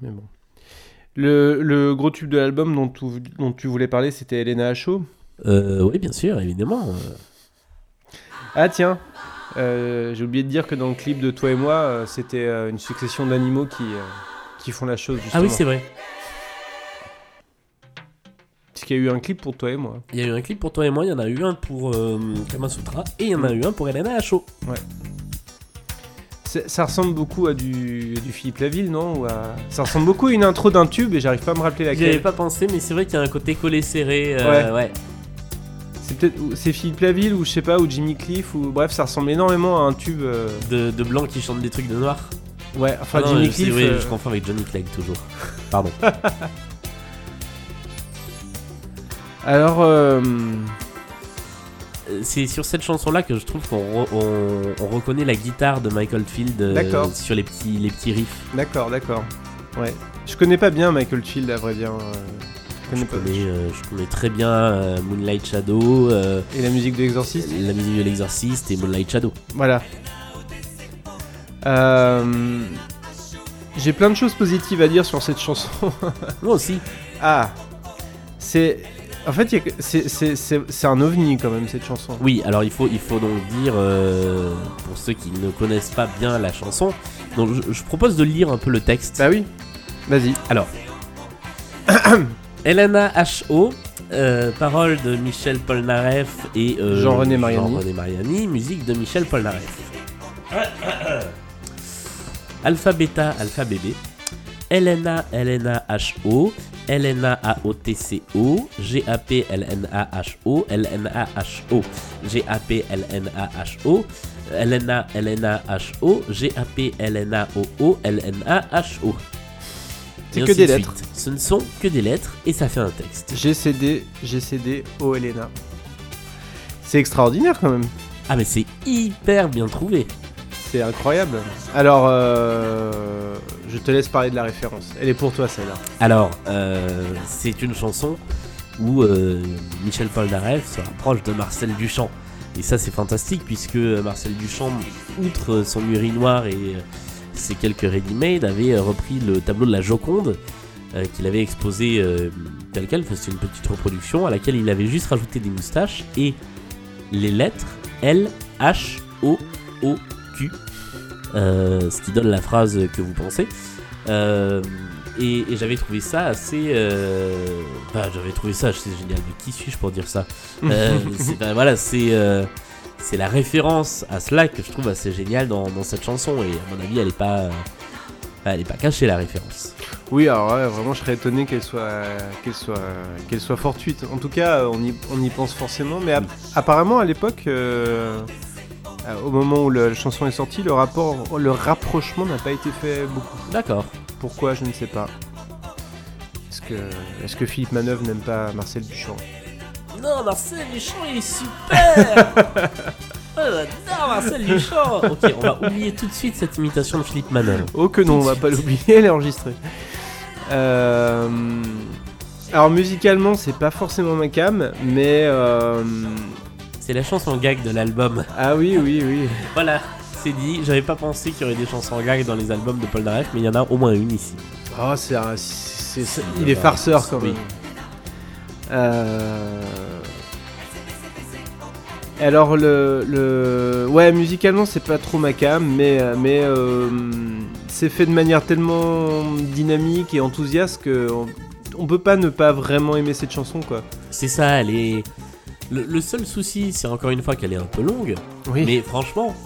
mais bon. Le, le gros tube de l'album dont, tu- dont tu voulais parler, c'était Elena Hacho. Euh, oui, bien sûr, évidemment. Ah tiens, euh, j'ai oublié de dire que dans le clip de Toi et moi, euh, c'était euh, une succession d'animaux qui, qui font la chose Ah justement. oui, c'est vrai. Parce qu'il y a eu un clip pour Toi et moi. Il y a eu un clip pour toi et moi, il y en a eu un pour euh, Kamasutra et il y en a eu un pour Elena Hacho. C'est- Ça ressemble beaucoup à du, du Philippe Laville, non? Ou à- Ça ressemble beaucoup à une intro d'un tube et j'arrive pas à me rappeler J'y avais laquelle. pas pensé, mais c'est vrai qu'il y a un côté collé serré. euh, ouais. C'est Philippe Laville ou je sais pas ou Jimmy Cliff ou bref ça ressemble énormément à un tube. euh, De, de blanc qui chante des trucs de noir. Ouais, enfin Ah non, Jimmy je sais, Cliff. oui, euh, je confonds avec Johnny Clegg toujours. *laughs* Pardon. Alors euh, c'est sur cette chanson-là que je trouve qu'on re- on, on reconnaît la guitare de Michael Field sur les petits, les petits riffs. d'accord, d'accord. Ouais. Je connais pas bien Michael Field à vrai dire. Je connais euh, je connais très bien euh, Moonlight Shadow, euh, Et la musique de l'Exorciste. la musique de l'exorciste et Moonlight Shadow. Voilà. Euh, J'ai plein de choses positives à dire sur cette chanson. *laughs* Moi aussi. Ah, c'est En fait, il y a que- c'est- c'est c'est- c'est un ovni quand même cette chanson. Oui, alors il faut, il faut donc dire, euh, pour ceux qui ne connaissent pas bien la chanson, donc je, je propose de lire un peu le texte. Bah oui. Vas-y. Alors, *coughs* *coughs* Elena H.O., euh, parole de Michel Polnareff et euh, Jean-René Mariani. Musique de Michel Polnareff. Alpha Beta Alpha Bébé. Elena Elena H.O. Elena A-O-T-C-O. G-A-P L-N-A H-O. L-N-A H-O. G-A-P L-N-A H-O. Elena Elena H-O. G-A-P L-N-A-O-O. L-N-A H-O. C'est que des de lettres. suite. Ce ne sont que des lettres et ça fait un texte. GCD, GCD, O Elena. C'est extraordinaire quand même. Ah mais c'est hyper bien trouvé. C'est incroyable. Alors, euh, je te laisse parler de la référence. Elle est pour toi celle-là. Alors, euh, c'est une chanson où euh, Michel Polnareff se rapproche de Marcel Duchamp. Et ça c'est fantastique puisque Marcel Duchamp, outre son urinoir et ses quelques ready-made, avait euh, repris le tableau de la Joconde euh, qu'il avait exposé euh, tel quel. C'est une petite reproduction à laquelle il avait juste rajouté des moustaches et les lettres L, H, O, O, Q. euh, ce qui donne la phrase que vous pensez. Et, et j'avais trouvé ça assez. Enfin, j'avais trouvé ça assez génial. Mais qui suis-je pour dire ça? *laughs* Ben, Voilà, c'est. C'est la référence à cela que je trouve assez génial dans, dans cette chanson. Et à mon avis, elle est pas. euh, elle est pas cachée la référence. Oui, alors ouais, vraiment, je serais étonné qu'elle soit, qu'elle soit, qu'elle soit fortuite. En tout cas, on y, on y pense forcément. Mais ap- apparemment, à l'époque, euh, euh, au moment où le- la chanson est sortie, le rapport, le rapprochement n'a pas été fait beaucoup. D'accord. Pourquoi, je ne sais pas. Est-ce que, est-ce que Philippe Manœuvre n'aime pas Marcel Duchamp? Non, Marcel Duchamp, il est super *laughs* Oh, J'adore Marcel Duchamp Ok, on va oublier tout de suite cette imitation de Philippe Manœuvre. Oh que non, on va pas l'oublier, elle est enregistrée. Euh, alors musicalement, c'est pas forcément ma cam, mais euh, C'est la chanson gag de l'album. ah oui, oui, oui. *laughs* Voilà, c'est dit. J'avais pas pensé qu'il y aurait des chansons gag dans les albums de Paul Naref, mais il y en a au moins une ici. Oh, c'est, un- c'est- c'est- C'est il est farceur quand même. Alors le, le, ouais, musicalement c'est pas trop ma cam, mais mais euh, c'est fait de manière tellement dynamique et enthousiaste que on, on peut pas ne pas vraiment aimer cette chanson quoi. C'est ça, elle est. Le, le seul souci, c'est encore une fois qu'elle est un peu longue, Oui. mais franchement,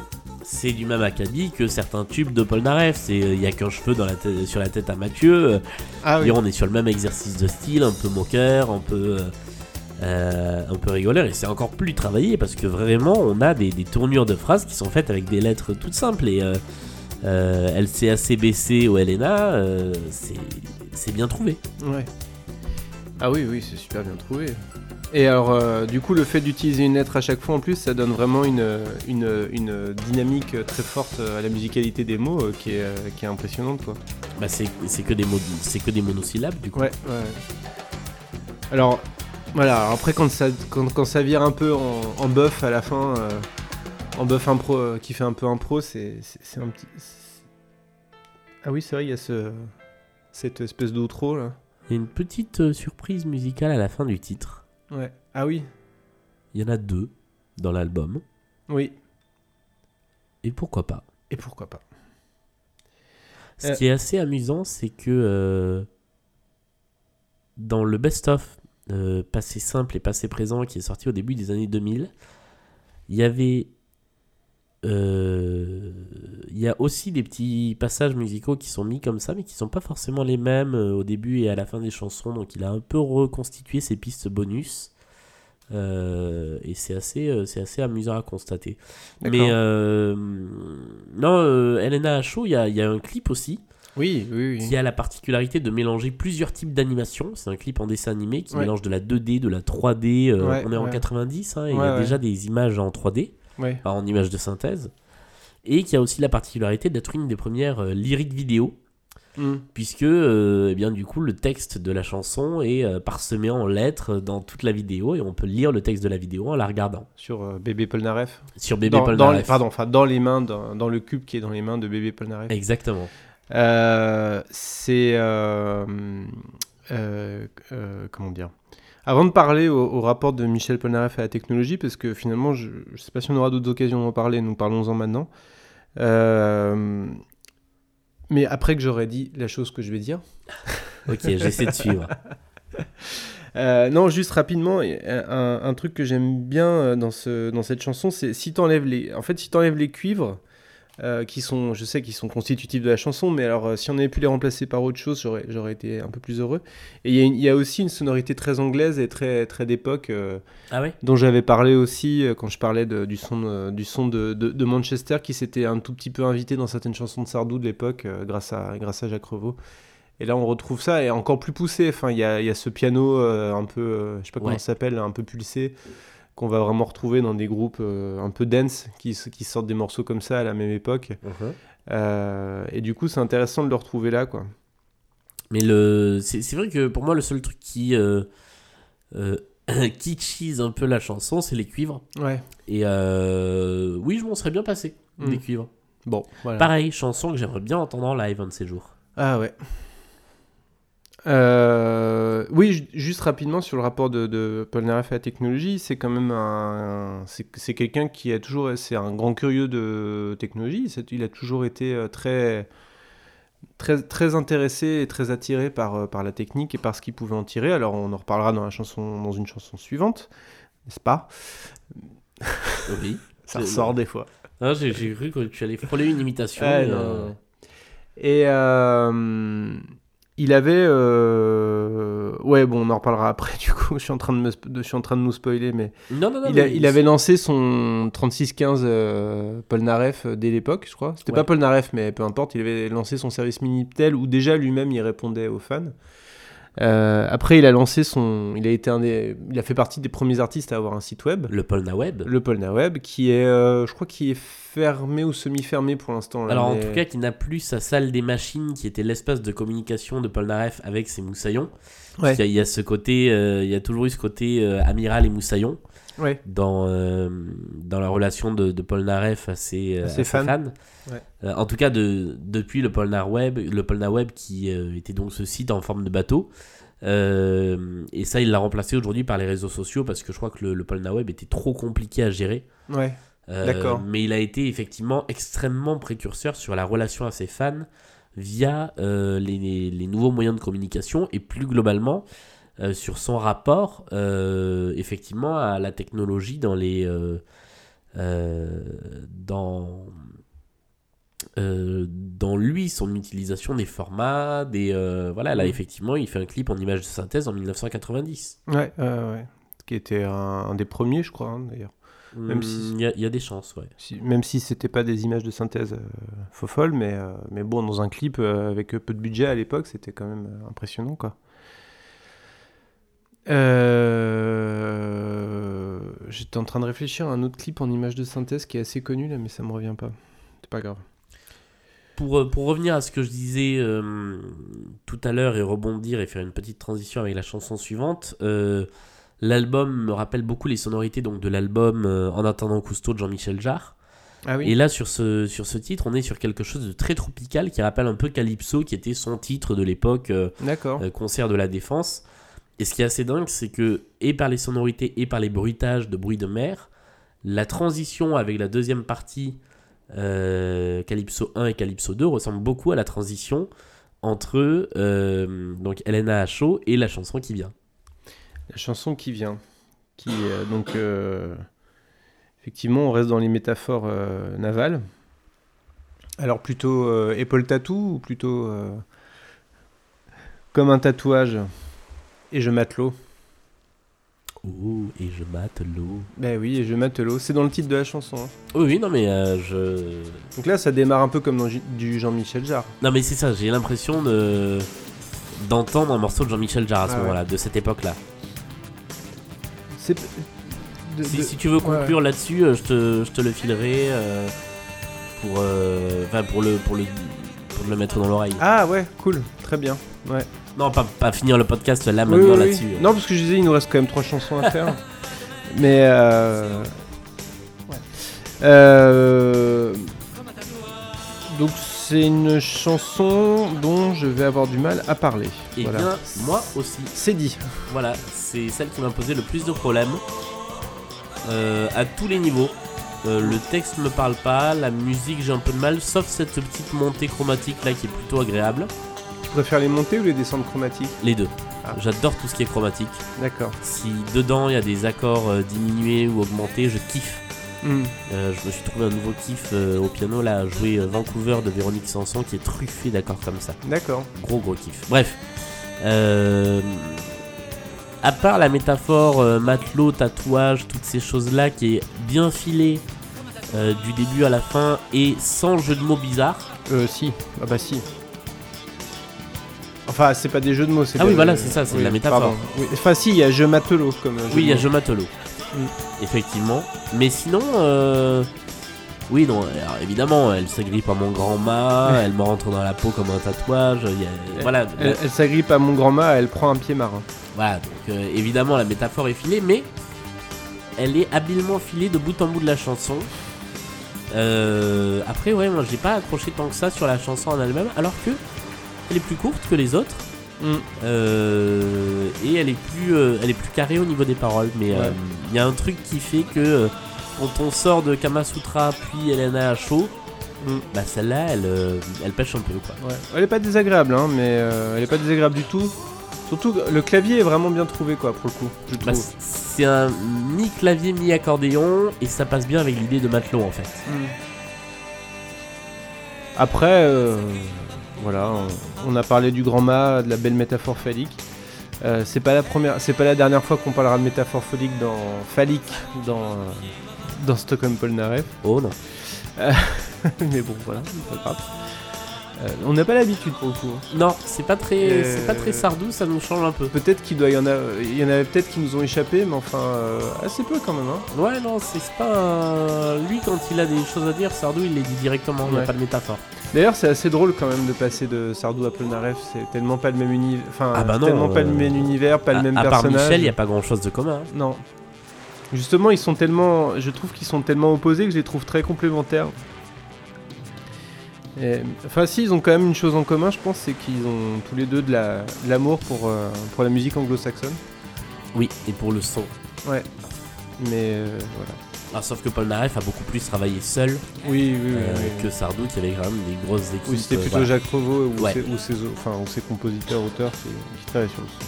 c'est du même acabit que certains tubes de Paul Naref. C'est il y a qu'un cheveu dans la tête- sur la tête à Mathieu. ah oui. Et on est sur le même exercice de style, un peu moqueur, un peu, euh, euh, un peu rigoleur, et c'est encore plus travaillé parce que vraiment on a des, des tournures de phrases qui sont faites avec des lettres toutes simples et euh, euh, LCACBC ou LNA, euh, c'est c'est bien trouvé. Ouais. Ah oui, oui, c'est super bien trouvé. Et alors, euh, du coup, le fait d'utiliser une lettre à chaque fois en plus, ça donne vraiment une, une, une dynamique très forte à la musicalité des mots euh, qui, est, euh, qui est impressionnante, quoi. Bah, c'est que des mots, c'est que des monosyllabes du coup. Ouais, ouais. Alors, voilà, après, quand ça, quand, quand ça vire un peu en, en buff à la fin, euh, en buff impro, euh, qui fait un peu impro, c'est un petit. Ah oui, c'est vrai, il y a ce, cette espèce d'outro là. Il y a une petite euh, surprise musicale à la fin du titre. Ouais. Ah oui, Il y en a deux dans l'album, oui. et pourquoi pas? Et pourquoi pas Ce Euh. qui est assez amusant, c'est que euh, dans le best-of euh, passé simple et passé présent qui est sorti au début des années 2000, il y avait. Euh, Il y a aussi des petits passages musicaux qui sont mis comme ça, mais qui sont pas forcément les mêmes euh, au début et à la fin des chansons. Donc il a un peu reconstitué ses pistes bonus. Euh, et c'est assez, euh, c'est assez amusant à constater. Mais euh, non, euh, Elena H.O., il y a, y a un clip aussi Oui, oui, oui. qui a la particularité de mélanger plusieurs types d'animation. C'est un clip en dessin animé qui Ouais. mélange de la 2D, de la 3D. euh, Ouais, on est en ouais. 90, hein, et il y a déjà des images en 3D, Ouais. en images de synthèse. Et qui a aussi la particularité d'être une des premières euh, lyriques vidéo, Mm. puisque euh, eh bien, du coup, le texte de la chanson est euh, parsemé en lettres dans toute la vidéo, et on peut lire le texte de la vidéo en la regardant. Sur euh, bébé Polnareff. Sur Bébé dans, Polnareff. pardon, enfin dans les mains, dans, dans le cube qui est dans les mains de bébé Polnareff. Exactement. Euh, c'est comment dire? Avant de parler au, au rapport de Michel Polnareff à la technologie, parce que finalement, je ne sais pas si on aura d'autres occasions d'en parler, nous parlons-en maintenant. Euh, mais après que j'aurais dit la chose que je vais dire. *laughs* Ok, j'essaie de suivre. *laughs* Euh, non, juste rapidement, un, un truc que j'aime bien euh, dans, ce, dans cette chanson, c'est si t'enlèves les, en fait, si t'enlèves les cuivres, euh, qui sont, je sais qu'ils sont constitutifs de la chanson, mais alors euh, si on avait pu les remplacer par autre chose, j'aurais, été un peu plus heureux. Et il y, a y aussi une sonorité très anglaise et très, très d'époque, euh, Ah dont j'avais parlé aussi quand je parlais de- du son, du son de, de- de Manchester, qui s'était un tout petit peu invité dans certaines chansons de Sardou de l'époque, grâce, à, grâce à Jacques Revaux. Et là, on retrouve ça, et encore plus poussé. Enfin, il y a, y a ce piano un peu, je sais pas comment ça s'appelle, un peu pulsé, qu'on va vraiment retrouver dans des groupes euh, un peu dance, qui, qui sortent des morceaux comme ça à la même époque. Mhm. Euh, et du coup, c'est intéressant de le retrouver là, quoi. Mais le, c'est vrai que pour moi, le seul truc qui euh, euh, *coughs* kitschise un peu la chanson, c'est les cuivres. Ouais. Et euh, oui, je m'en serais bien passé, Mm. des cuivres. Bon, voilà. Pareil, chanson que j'aimerais bien entendre en live un de ces jours. Ah ouais. Euh, oui, ju- juste rapidement sur le rapport de, de Paul Naref à la technologie, c'est quand même un, c'est c'est quelqu'un qui a toujours, c'est un grand curieux de technologie. Il a toujours été euh, très, très, très intéressé et très attiré par, euh, par la technique et par ce qu'il pouvait en tirer. Alors on en reparlera dans la chanson, dans une chanson suivante, n'est-ce pas? Oui. *laughs* Ça ressort des fois. Ah, J'ai cru que tu allais frôler une imitation. Euh. Et euh, il avait. euh, Ouais, bon, on en reparlera après, *laughs* du coup. Je suis en train de, me je suis en train de nous spoiler, mais. Non, non, non. il, a- mais il avait lancé son 3615 euh, Paul Naref euh, dès l'époque, je crois. C'était Ouais. pas Paul Naref, mais peu importe. Il avait lancé son service Minitel où déjà lui-même il répondait aux fans. Euh, après, il a lancé son. Il a, été un des... il a fait partie des premiers artistes à avoir un site web. Le Polna Web. Le Polna Web, qui est, euh, je crois, qui est fermé ou semi-fermé pour l'instant. Alors en tout cas, qui n'a plus sa salle des machines, qui était l'espace de communication de Polnareff avec ses moussaillons. Ouais. Il, y a, il y a ce côté, euh, il y a toujours eu ce côté amiral et moussaillon Ouais. dans, euh, dans la relation de, de Polnareff à ses, euh, À ses à ses fans. fans. Ouais. Euh, en tout cas, de, depuis le Polnar Web, le Polnar Web qui était donc ce site en forme de bateau. Euh, et ça, il l'a remplacé aujourd'hui par les réseaux sociaux parce que je crois que le, le Web était trop compliqué à gérer. Ouais. Euh, D'accord. Mais il a été effectivement extrêmement précurseur sur la relation à ses fans via euh, les, les nouveaux moyens de communication et plus globalement euh, sur son rapport euh, effectivement à la technologie dans les euh, dans dans lui son utilisation des formats des voilà là Mm. effectivement il fait un clip en image de synthèse en 1990 Ouais, ouais, qui était un, un des premiers, je crois, hein, d'ailleurs. Même si- il y, a- il y a des chances ouais Si- même si c'était pas des images de synthèse euh, faux folles, mais, euh, mais bon, dans un clip euh, avec peu de budget à l'époque, c'était quand même impressionnant, quoi. Euh, J'étais en train de réfléchir à un autre clip en image de synthèse qui est assez connu là, mais ça me revient pas. C'est pas grave. Pour, euh, pour revenir à ce que je disais euh, tout à l'heure et rebondir et faire une petite transition avec la chanson suivante, euh, l'album me rappelle beaucoup les sonorités donc, de l'album En attendant Cousteau de Jean-Michel Jarre. Ah Et là, sur ce, sur ce titre, on est sur quelque chose de très tropical qui rappelle un peu Calypso, qui était son titre de l'époque, euh, concert de la Défense. Et ce qui est assez dingue, c'est que, et par les sonorités et par les bruitages de bruit de mer, la transition avec la deuxième partie, euh, Calypso 1 et Calypso 2, ressemble beaucoup à la transition entre euh, donc Elena Hacho et la chanson qui vient. La chanson qui vient. Qui, euh, donc, effectivement, on reste dans les métaphores navales. Alors, plutôt épaule tatou ou plutôt comme un tatouage? Et je mate l'eau Oh, et je mate l'eau. Ben oui, et je mate l'eau. C'est dans le titre de la chanson. hein. Oui, oui, non, mais euh, je. Donc là, ça démarre un peu comme dans du Jean-Michel Jarre. Non, mais c'est ça, j'ai l'impression de d'entendre un morceau de Jean-Michel Jarre à ce Ah ouais. moment-là, de cette époque-là. C'est. de- Si, de- si tu veux ouais, conclure là-dessus, euh, je, te, je te le filerai euh, pour, euh, enfin, pour, le, pour, le, pour le mettre dans l'oreille. Ah ouais, cool, très bien. Ouais. Non, pas, pas finir le podcast là maintenant oui, oui. là-dessus. Non, parce que je disais, il nous reste quand même trois chansons à faire. *laughs* Mais. Euh... ouais. Euh, Donc, c'est une chanson dont je vais avoir du mal à parler. Et Voilà. bien, moi aussi. C'est dit. Voilà, c'est celle qui m'a posé le plus de problèmes. Euh, à tous les niveaux. Euh, le texte me parle pas, la musique j'ai un peu de mal, sauf cette petite montée chromatique là qui est plutôt agréable. Tu préfères les montées ou les descentes chromatiques Les deux. Ah. J'adore tout ce qui est chromatique. D'accord. Si dedans il y a des accords euh, diminués ou augmentés, je kiffe. Hmm. Euh, je me suis trouvé un nouveau kiff euh, au piano là, à jouer euh, Vancouver de Véronique Sanson qui est truffé d'accords comme ça. D'accord. Gros gros kiff. Bref. Euh, à part la métaphore matelot, tatouage, toutes ces choses-là qui est bien filée du début à la fin et sans jeu de mots bizarre. Euh, si. Ah bah si. Enfin, c'est pas des jeux de mots, c'est Ah oui, voilà, c'est ça, c'est de la métaphore. Oui. Enfin, si, il y a jeu matelot comme. euh, jeu Oui, il y a de mots. jeu matelot. Mm. Effectivement. Mais sinon, euh, oui, non, alors, évidemment, elle s'agrippe à mon grand mât, *laughs* elle me rentre dans la peau comme un tatouage. il y a- voilà, Elle, elle s'agrippe à mon grand-mât, elle prend un pied marin. Voilà, donc euh, évidemment la métaphore est filée, mais elle est habilement filée de bout en bout de la chanson. Euh, après, ouais, moi j'ai pas accroché tant que ça sur la chanson en elle-même, alors que elle est plus courte que les autres Mm. euh, et elle est plus, euh, elle est plus carrée au niveau des paroles. Mais euh, Ouais. il y a un truc qui fait que quand on sort de Kamasutra puis Elena à chaud, Mm. bah celle-là, elle, elle pêche un peu quoi. Ouais. Elle est pas désagréable, hein, mais euh, elle est pas désagréable du tout. Surtout, que le clavier est vraiment bien trouvé, quoi, pour le coup. Je Bah, c'est un mi-clavier, mi-accordéon, et ça passe bien avec l'idée de matelot en fait. Mm. Après, euh, voilà, on, on a parlé du grand mât, de la belle métaphore phallique. Euh, c'est pas la première, c'est pas la dernière fois qu'on parlera de métaphore phallique dans phallique dans euh, dans Stockholm Polnareff. Oh non. *laughs* Mais bon, voilà, pas grave. Euh, on n'a pas l'habitude pour le coup. Non, c'est pas très, Euh, c'est pas très sardou, ça nous change un peu. Peut-être qu'il doit y en a, il y en avait peut-être qui nous ont échappé, mais enfin euh, assez peu quand même. Hein. Ouais, non, c'est pas un- lui quand il a des choses à dire, Sardou il les dit directement, il n'y a pas de métaphore. D'ailleurs, c'est assez drôle quand même de passer de Sardou à Polnareff. C'est tellement pas le même univers, enfin Ah bah non, tellement pas euh, le même univers, pas à, le même à part personnage. Michel, il n'y a pas grand chose de commun. hein. Non. Justement, ils sont tellement. Je trouve qu'ils sont tellement opposés que je les trouve très complémentaires. Et- enfin, si, ils ont quand même une chose en commun, je pense, c'est qu'ils ont tous les deux de la- de l'amour pour, euh, pour la musique anglo-saxonne. Oui, et pour le son. Ouais. Mais euh, voilà. Ah, sauf que Paul Naref a beaucoup plus travaillé seul Oui, oui, oui. euh, oui. que Sardou qui avait quand même des grosses équipes. Oui, c'était euh, plutôt voilà. Jacques Revaux ou, Ouais. ses, ou, ses, enfin, ou ses compositeurs, auteurs qui, qui travaillaient sur le son.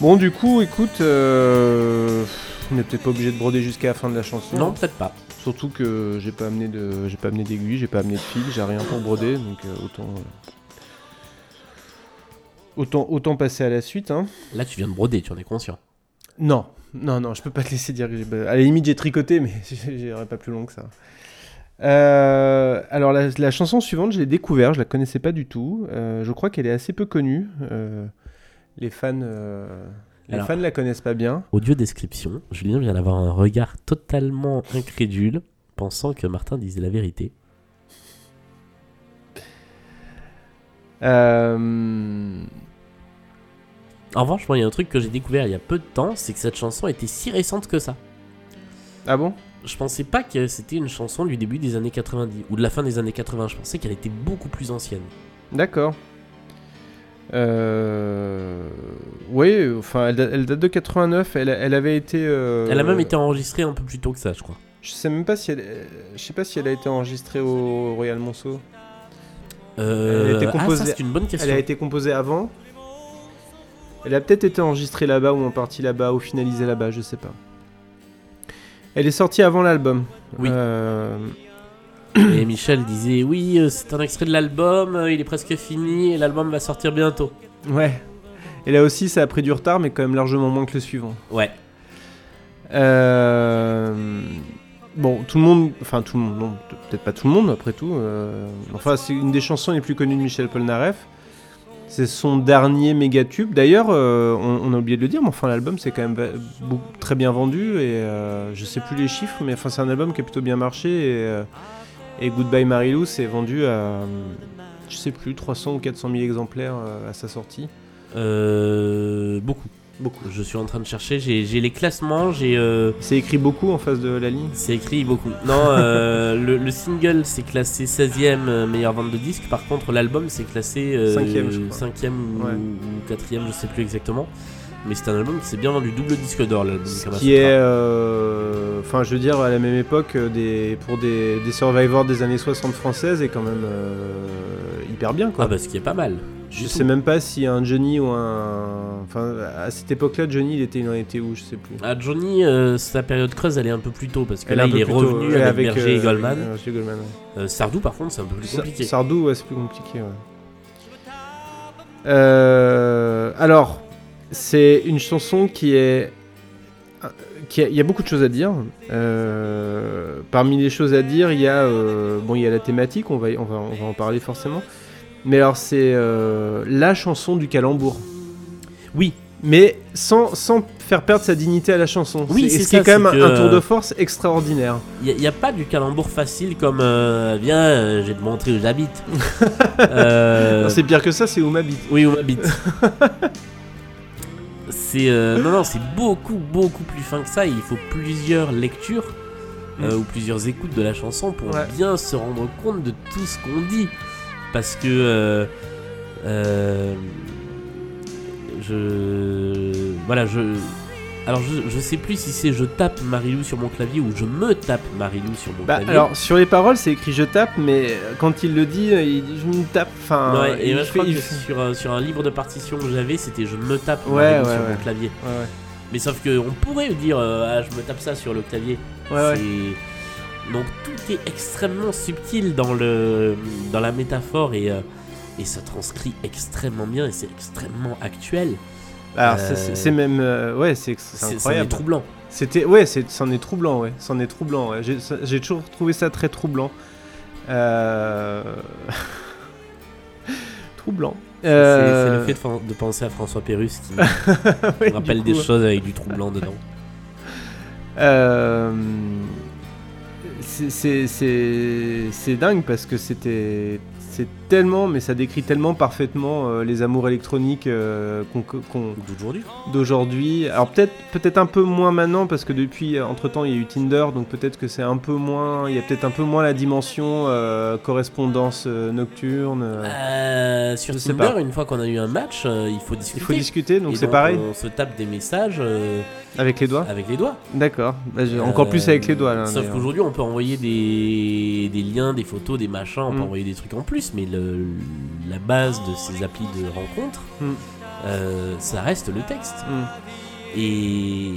Bon, du coup, écoute, on n'est peut-être pas obligé de broder jusqu'à la fin de la chanson. Non, peut-être pas. Surtout que j'ai pas amené de, j'ai pas amené d'aiguille, j'ai pas amené de fil, j'ai rien pour broder, donc euh, autant, euh, autant, autant passer à la suite. Hein. Là, tu viens de broder, tu en es conscient. Non, non, non, je peux pas te laisser dire. que j'ai- À la limite, j'ai tricoté, mais *laughs* j'irai pas plus loin que ça. Euh, alors la, la chanson suivante, je l'ai découvert, je la connaissais pas du tout. Euh, je crois qu'elle est assez peu connue. Euh, les fans, les Alors. fans la connaissent pas bien. Audio description, Julien vient d'avoir un regard totalement incrédule, pensant que Martin disait la vérité. Euh, En revanche, moi, il y a un truc que j'ai découvert il y a peu de temps, c'est que cette chanson était si récente que ça. Ah bon? Je pensais pas que c'était une chanson du début des années 90 ou de la fin des années 80. Je pensais qu'elle était beaucoup plus ancienne. D'accord. Euh... Oui, enfin, elle, da- elle date de 89. Elle, elle avait été. euh, Elle a même été enregistrée un peu plus tôt que ça, je crois. Je sais même pas si elle. Je sais pas si elle a été enregistrée au Royal Monceau. Euh, Elle a été ah, ça, composée- c'est une bonne question. Elle a été composée avant. Elle a peut-être été enregistrée là-bas ou en partie là-bas ou finalisée là-bas, je sais pas. Elle est sortie avant l'album. Oui. Euh, Et Michel disait oui, euh, c'est un extrait de l'album, euh, il est presque fini et l'album va sortir bientôt. Ouais. Et là aussi, ça a pris du retard, mais quand même largement moins que le suivant. Ouais. Euh, Bon, tout le monde, enfin tout le monde, non, peut-être pas tout le monde après tout. euh, Enfin, c'est une des chansons les plus connues de Michel Polnareff. C'est son dernier méga tube. D'ailleurs, euh, on, on a oublié de le dire, mais enfin l'album c'est quand même très bien vendu et euh, je sais plus les chiffres, mais enfin c'est un album qui a plutôt bien marché et, euh, et Goodbye Marilou s'est vendu à, je sais plus, 300 ou 400 000 exemplaires euh, à sa sortie. Euh, beaucoup. Beaucoup. Je suis en train de chercher, j'ai les classements, j'ai. euh, C'est écrit beaucoup en face de la ligne? c'est écrit beaucoup. Non, euh, *laughs* le, le single c'est classé 16ème euh, meilleure vente de disques. Par contre, l'album c'est classé euh, Cinquième, je crois. 5ème ou, Ouais. ou 4ème, je sais plus exactement. Mais c'est un album qui s'est bien vendu, double disque d'or l'album. Ce qui est, euh, enfin, je veux dire, à la même époque, euh, des, pour des, des survivors des années 60 françaises, est quand même euh, hyper bien, quoi. Ah bah ce qui est pas mal. je sais même pas si un Johnny ou un, enfin, à cette époque-là, Johnny, il était, il en était où, je sais plus. Ah, Johnny, euh, sa période creuse, elle est un peu plus tôt parce que Elle là, il est tôt, revenu avec, Berger et Goldman. euh, et Goldman, ouais. Sardou, par contre, c'est un peu plus compliqué. Sardou, ouais, c'est plus compliqué. ouais. Euh, alors, c'est une chanson qui est. qui a- Il y a beaucoup de choses à dire. Euh, parmi les choses à dire, il y a euh, bon, il y a la thématique. On va, on va, on va en parler forcément. Mais alors, c'est euh, la chanson du calembour. Oui, Mais sans, sans faire perdre sa dignité à la chanson. Oui, c'est ce qui est ça, quand même un, tour de force extraordinaire. il n'y a, pas du calembour facile comme euh, Viens, euh, je vais te montrer où j'habite. *laughs* Euh, C'est pire que ça, c'est où m'habite. Oui, où m'habite. *laughs* c'est euh, non non c'est beaucoup beaucoup plus fin que ça. Il faut plusieurs lectures euh, ou plusieurs écoutes de la chanson pour Ouais. bien se rendre compte de tout ce qu'on dit. Parce que euh, euh, je voilà je alors je, je sais plus si c'est je tape Marilou sur mon clavier ou je me tape Marilou sur mon Bah, clavier alors sur les paroles c'est écrit je tape mais euh, quand il le dit euh, il dit je me tape enfin Ouais, et il moi, je crois il que sur, un- sur un livre de partition que j'avais, c'était je me tape Marilou ouais, sur mon clavier. ouais, ouais. Mais sauf que on pourrait dire euh, ah, je me tape ça sur le clavier. Ouais, ouais. C'est- Donc tout est extrêmement subtil dans, le, dans la métaphore et, euh, et ça transcrit extrêmement bien et c'est extrêmement actuel. Alors, Euh, c'est- c'est même euh, ouais c'est c'est C'est incroyable troublant. c'était ouais c'est c'en est troublant ouais c'en est troublant ouais. j'ai toujours trouvé ça très troublant euh... *laughs* troublant C'est Euh, c'est le fait de, penser à François Pérus qui *laughs* rappelle des choses avec du troublant dedans. Euh, c'est- c'est- C'est c'est dingue parce que c'était c'est tellement, mais ça décrit tellement parfaitement euh, les amours électroniques euh, qu'on- qu'on- D'aujourd'hui. d'aujourd'hui. Alors peut-être peut-être un peu moins maintenant parce que depuis entre temps il y a eu Tinder donc peut-être que c'est un peu moins il y a peut-être un peu moins la dimension euh, correspondance euh, nocturne. euh. Euh, sur Je sais Tinder, pas. une fois qu'on a eu un match, euh, il faut discuter. Il faut discuter donc Et c'est pareil On se tape des messages euh, avec les doigts. avec les doigts. D'accord. Bah, encore Euh, plus avec les doigts là. Sauf d'ailleurs. qu'aujourd'hui, on peut envoyer des, des liens, des photos, des machins, on peut Mm. envoyer des trucs en plus, mais le- la base de ces applis de rencontres, Mm. euh, ça reste le texte. Hmm. Et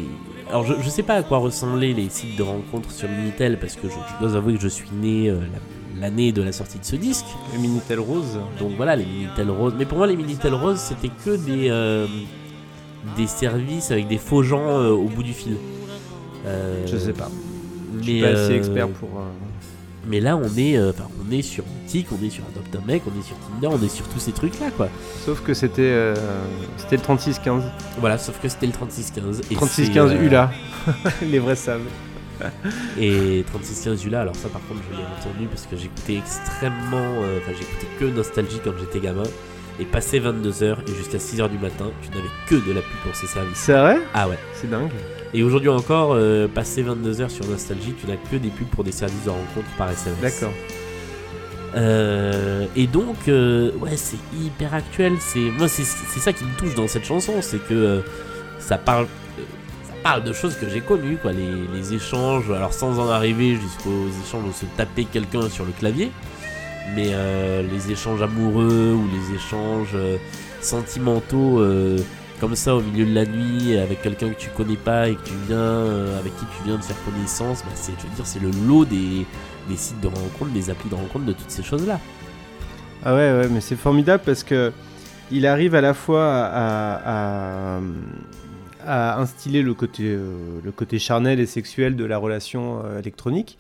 alors, je, je sais pas à quoi ressemblaient les sites de rencontres sur Minitel, parce que je, je dois avouer que je suis né euh, la- l'année de la sortie de ce disque. Le Minitel rose. Donc voilà, les Minitel Rose. Mais pour moi, les Minitel Rose, c'était que des, euh, des services avec des faux gens au bout du fil. Je sais pas. Je suis pas assez expert pour. Mais là, on est, euh, enfin, on est sur Mythique, on est sur Adopt un mec, on est sur Tinder, on est sur tous ces trucs-là, quoi. Sauf que c'était euh, c'était le 3615. Voilà, sauf que c'était le 3615. et 3615 c'est, euh, ULA. *laughs* Les vrais savent. *laughs* Et 3615 ULA, alors ça, par contre, je l'ai entendu parce que j'écoutais extrêmement. euh, Enfin, j'écoutais que Nostalgie quand j'étais gamin. Et passé 22h et jusqu'à 6h du matin, tu n'avais que de la pub pour ces services. C'est vrai? Ah ouais. C'est dingue. Et aujourd'hui encore, euh, passé 22h sur Nostalgie, tu n'as que des pubs pour des services de rencontre par SMS. D'accord. Euh, et donc, euh, ouais, c'est hyper actuel. C'est moi, c'est ça qui me touche dans cette chanson, c'est que euh, ça parle, ça parle de choses que j'ai connues, quoi. Les, les échanges, alors sans en arriver jusqu'aux échanges où se taper quelqu'un sur le clavier, mais euh, les échanges amoureux ou les échanges sentimentaux. Comme ça au milieu de la nuit avec quelqu'un que tu connais pas et que tu viens euh, avec qui tu viens de faire connaissance bah, c'est je dire c'est le lot des, sites de rencontres des applis de rencontres de toutes ces choses là Ah ouais, ouais, mais c'est formidable parce que il arrive à la fois à, instiller le côté, euh, le côté charnel et sexuel de la relation euh, électronique,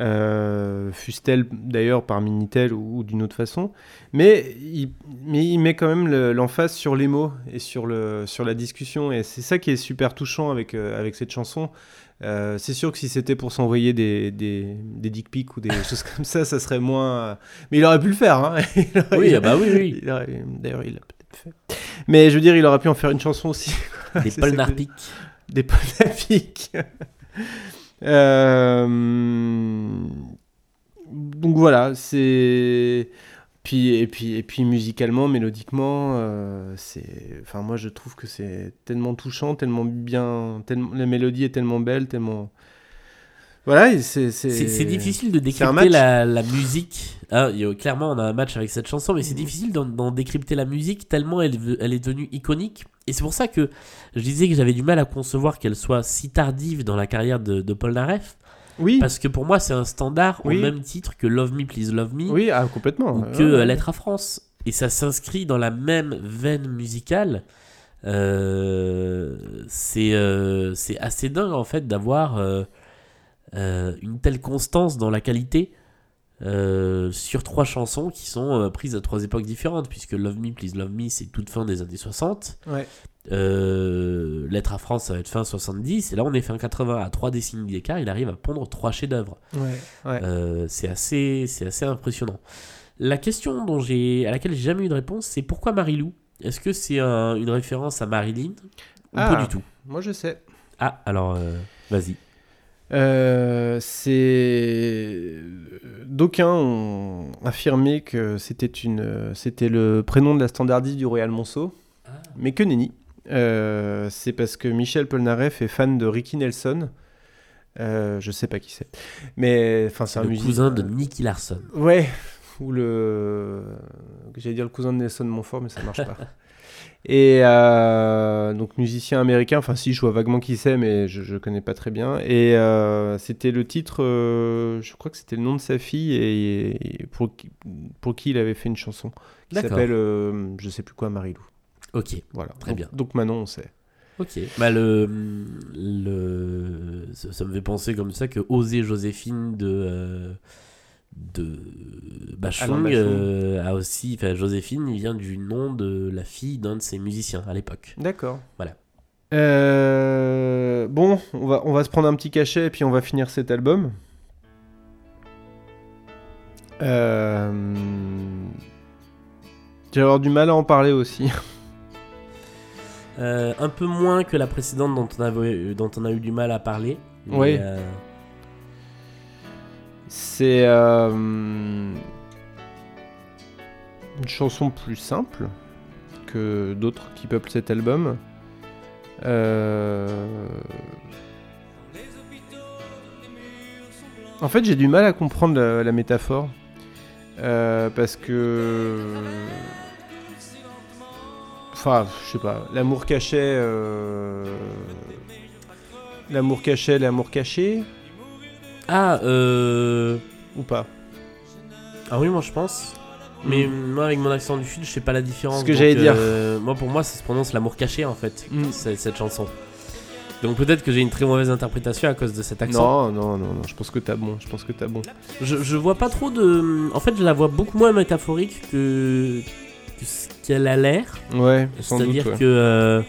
euh, fût-elle d'ailleurs par Minitel ou, ou d'une autre façon, mais il, mais il met quand même le- l'emphase sur les mots et sur, le, sur la discussion, et c'est ça qui est super touchant avec, euh, avec cette chanson. Euh, c'est sûr que si c'était pour s'envoyer des, des, des dick pics ou des *laughs* choses comme ça, ça serait moins. Mais il aurait pu le faire. Hein. *laughs* Aurait- oui il- ah bah oui *laughs* D'ailleurs, il l'a peut-être fait. Mais je veux dire, il aurait pu en faire une chanson aussi. Des Narpic. Des Polnafiques. Euh... Donc voilà, c'est. Puis, et, puis, et puis musicalement, mélodiquement, euh, c'est. Enfin, moi je trouve que c'est tellement touchant, tellement bien. Tellement... La mélodie est tellement belle, tellement. Voilà, c'est. Difficile de décrypter la, la musique. Ah, a- clairement, on a un match avec cette chanson, mais c'est Mhm. difficile d'en- décrypter la musique tellement elle, elle est devenue iconique. Et c'est pour ça que je disais que j'avais du mal à concevoir qu'elle soit si tardive dans la carrière de, de Paul Naref. Oui, Parce que pour moi, c'est un standard Oui. au même titre que Love Me, Please Love Me oui, ah, complètement. ou que ouais. Lettre à France. Et ça s'inscrit dans la même veine musicale. Euh, c'est euh, assez dingue en fait d'avoir euh, euh, une telle constance dans la qualité euh, sur trois chansons qui sont euh, prises à trois époques différentes, puisque Love Me, Please Love Me, c'est toute fin des années 60. Ouais. Lettre à France, ça va être fin 70. Et là, on est fin 80. À trois décennies d'écart, il arrive à pondre trois chefs-d'œuvre. Ouais, ouais. C'est assez, impressionnant. La question dont j'ai, à laquelle j'ai jamais eu de réponse, c'est pourquoi Marilou Est-ce que c'est un- une référence à Marilyn? Ou Ah. pas du tout? Moi je sais. Ah, alors, vas-y. Euh, c'est d'aucuns ont affirmé que c'était une c'était le prénom de la standardiste du Royal Monceau, mais que nenni. Euh, c'est parce que Michel Polnareff est fan de Ricky Nelson. Euh, je sais pas qui c'est, mais enfin c'est un Le cousin de Nicky Larson. Ouais, ou le. J'allais dire le cousin de Nelson Montfort, mais ça marche pas. *laughs* Et euh, donc musicien américain, enfin si je vois vaguement qui c'est, mais je, je connais pas très bien. Et euh, c'était le titre, euh, je crois que c'était le nom de sa fille et, et pour, qui- pour qui il avait fait une chanson qui s'appelle, je sais plus quoi, Marilou. Ok, Voilà. Très Donc- bien. Donc maintenant on sait. ok. Bah le, le, ça, me fait penser comme ça que Oser Joséphine de de Bachung, euh, a aussi, enfin Joséphine vient du nom de la fille d'un de ses musiciens à l'époque. D'accord. Voilà. Euh, bon, on va, on va se prendre un petit cachet et puis on va finir cet album. Euh, J'ai avoir du mal à en parler aussi. *laughs* Un peu moins que la précédente dont on, avait, dont on a eu du mal à parler. Oui. C'est euh, une chanson plus simple que d'autres qui peuplent cet album. Euh, En fait, j'ai du mal à comprendre la, la métaphore. Euh, parce que. Enfin, je sais pas. L'amour caché. euh, L'amour caché, l'amour caché Ah, euh... Ou pas ah oui, moi je pense. Mais moi, avec mon accent du sud, je sais pas la différence. Ce que j'allais dire. euh, moi, pour moi, ça se prononce l'amour caché en fait, Mm. cette chanson. Donc peut-être que j'ai une très mauvaise interprétation à cause de cet accent. Non, non, non, non, je pense que t'as bon, je pense que t'as bon. Je, je vois pas trop de. En fait, je la vois beaucoup moins métaphorique que, que ce qu'elle a l'air. Ouais. C'est-à-dire ouais. que, euh,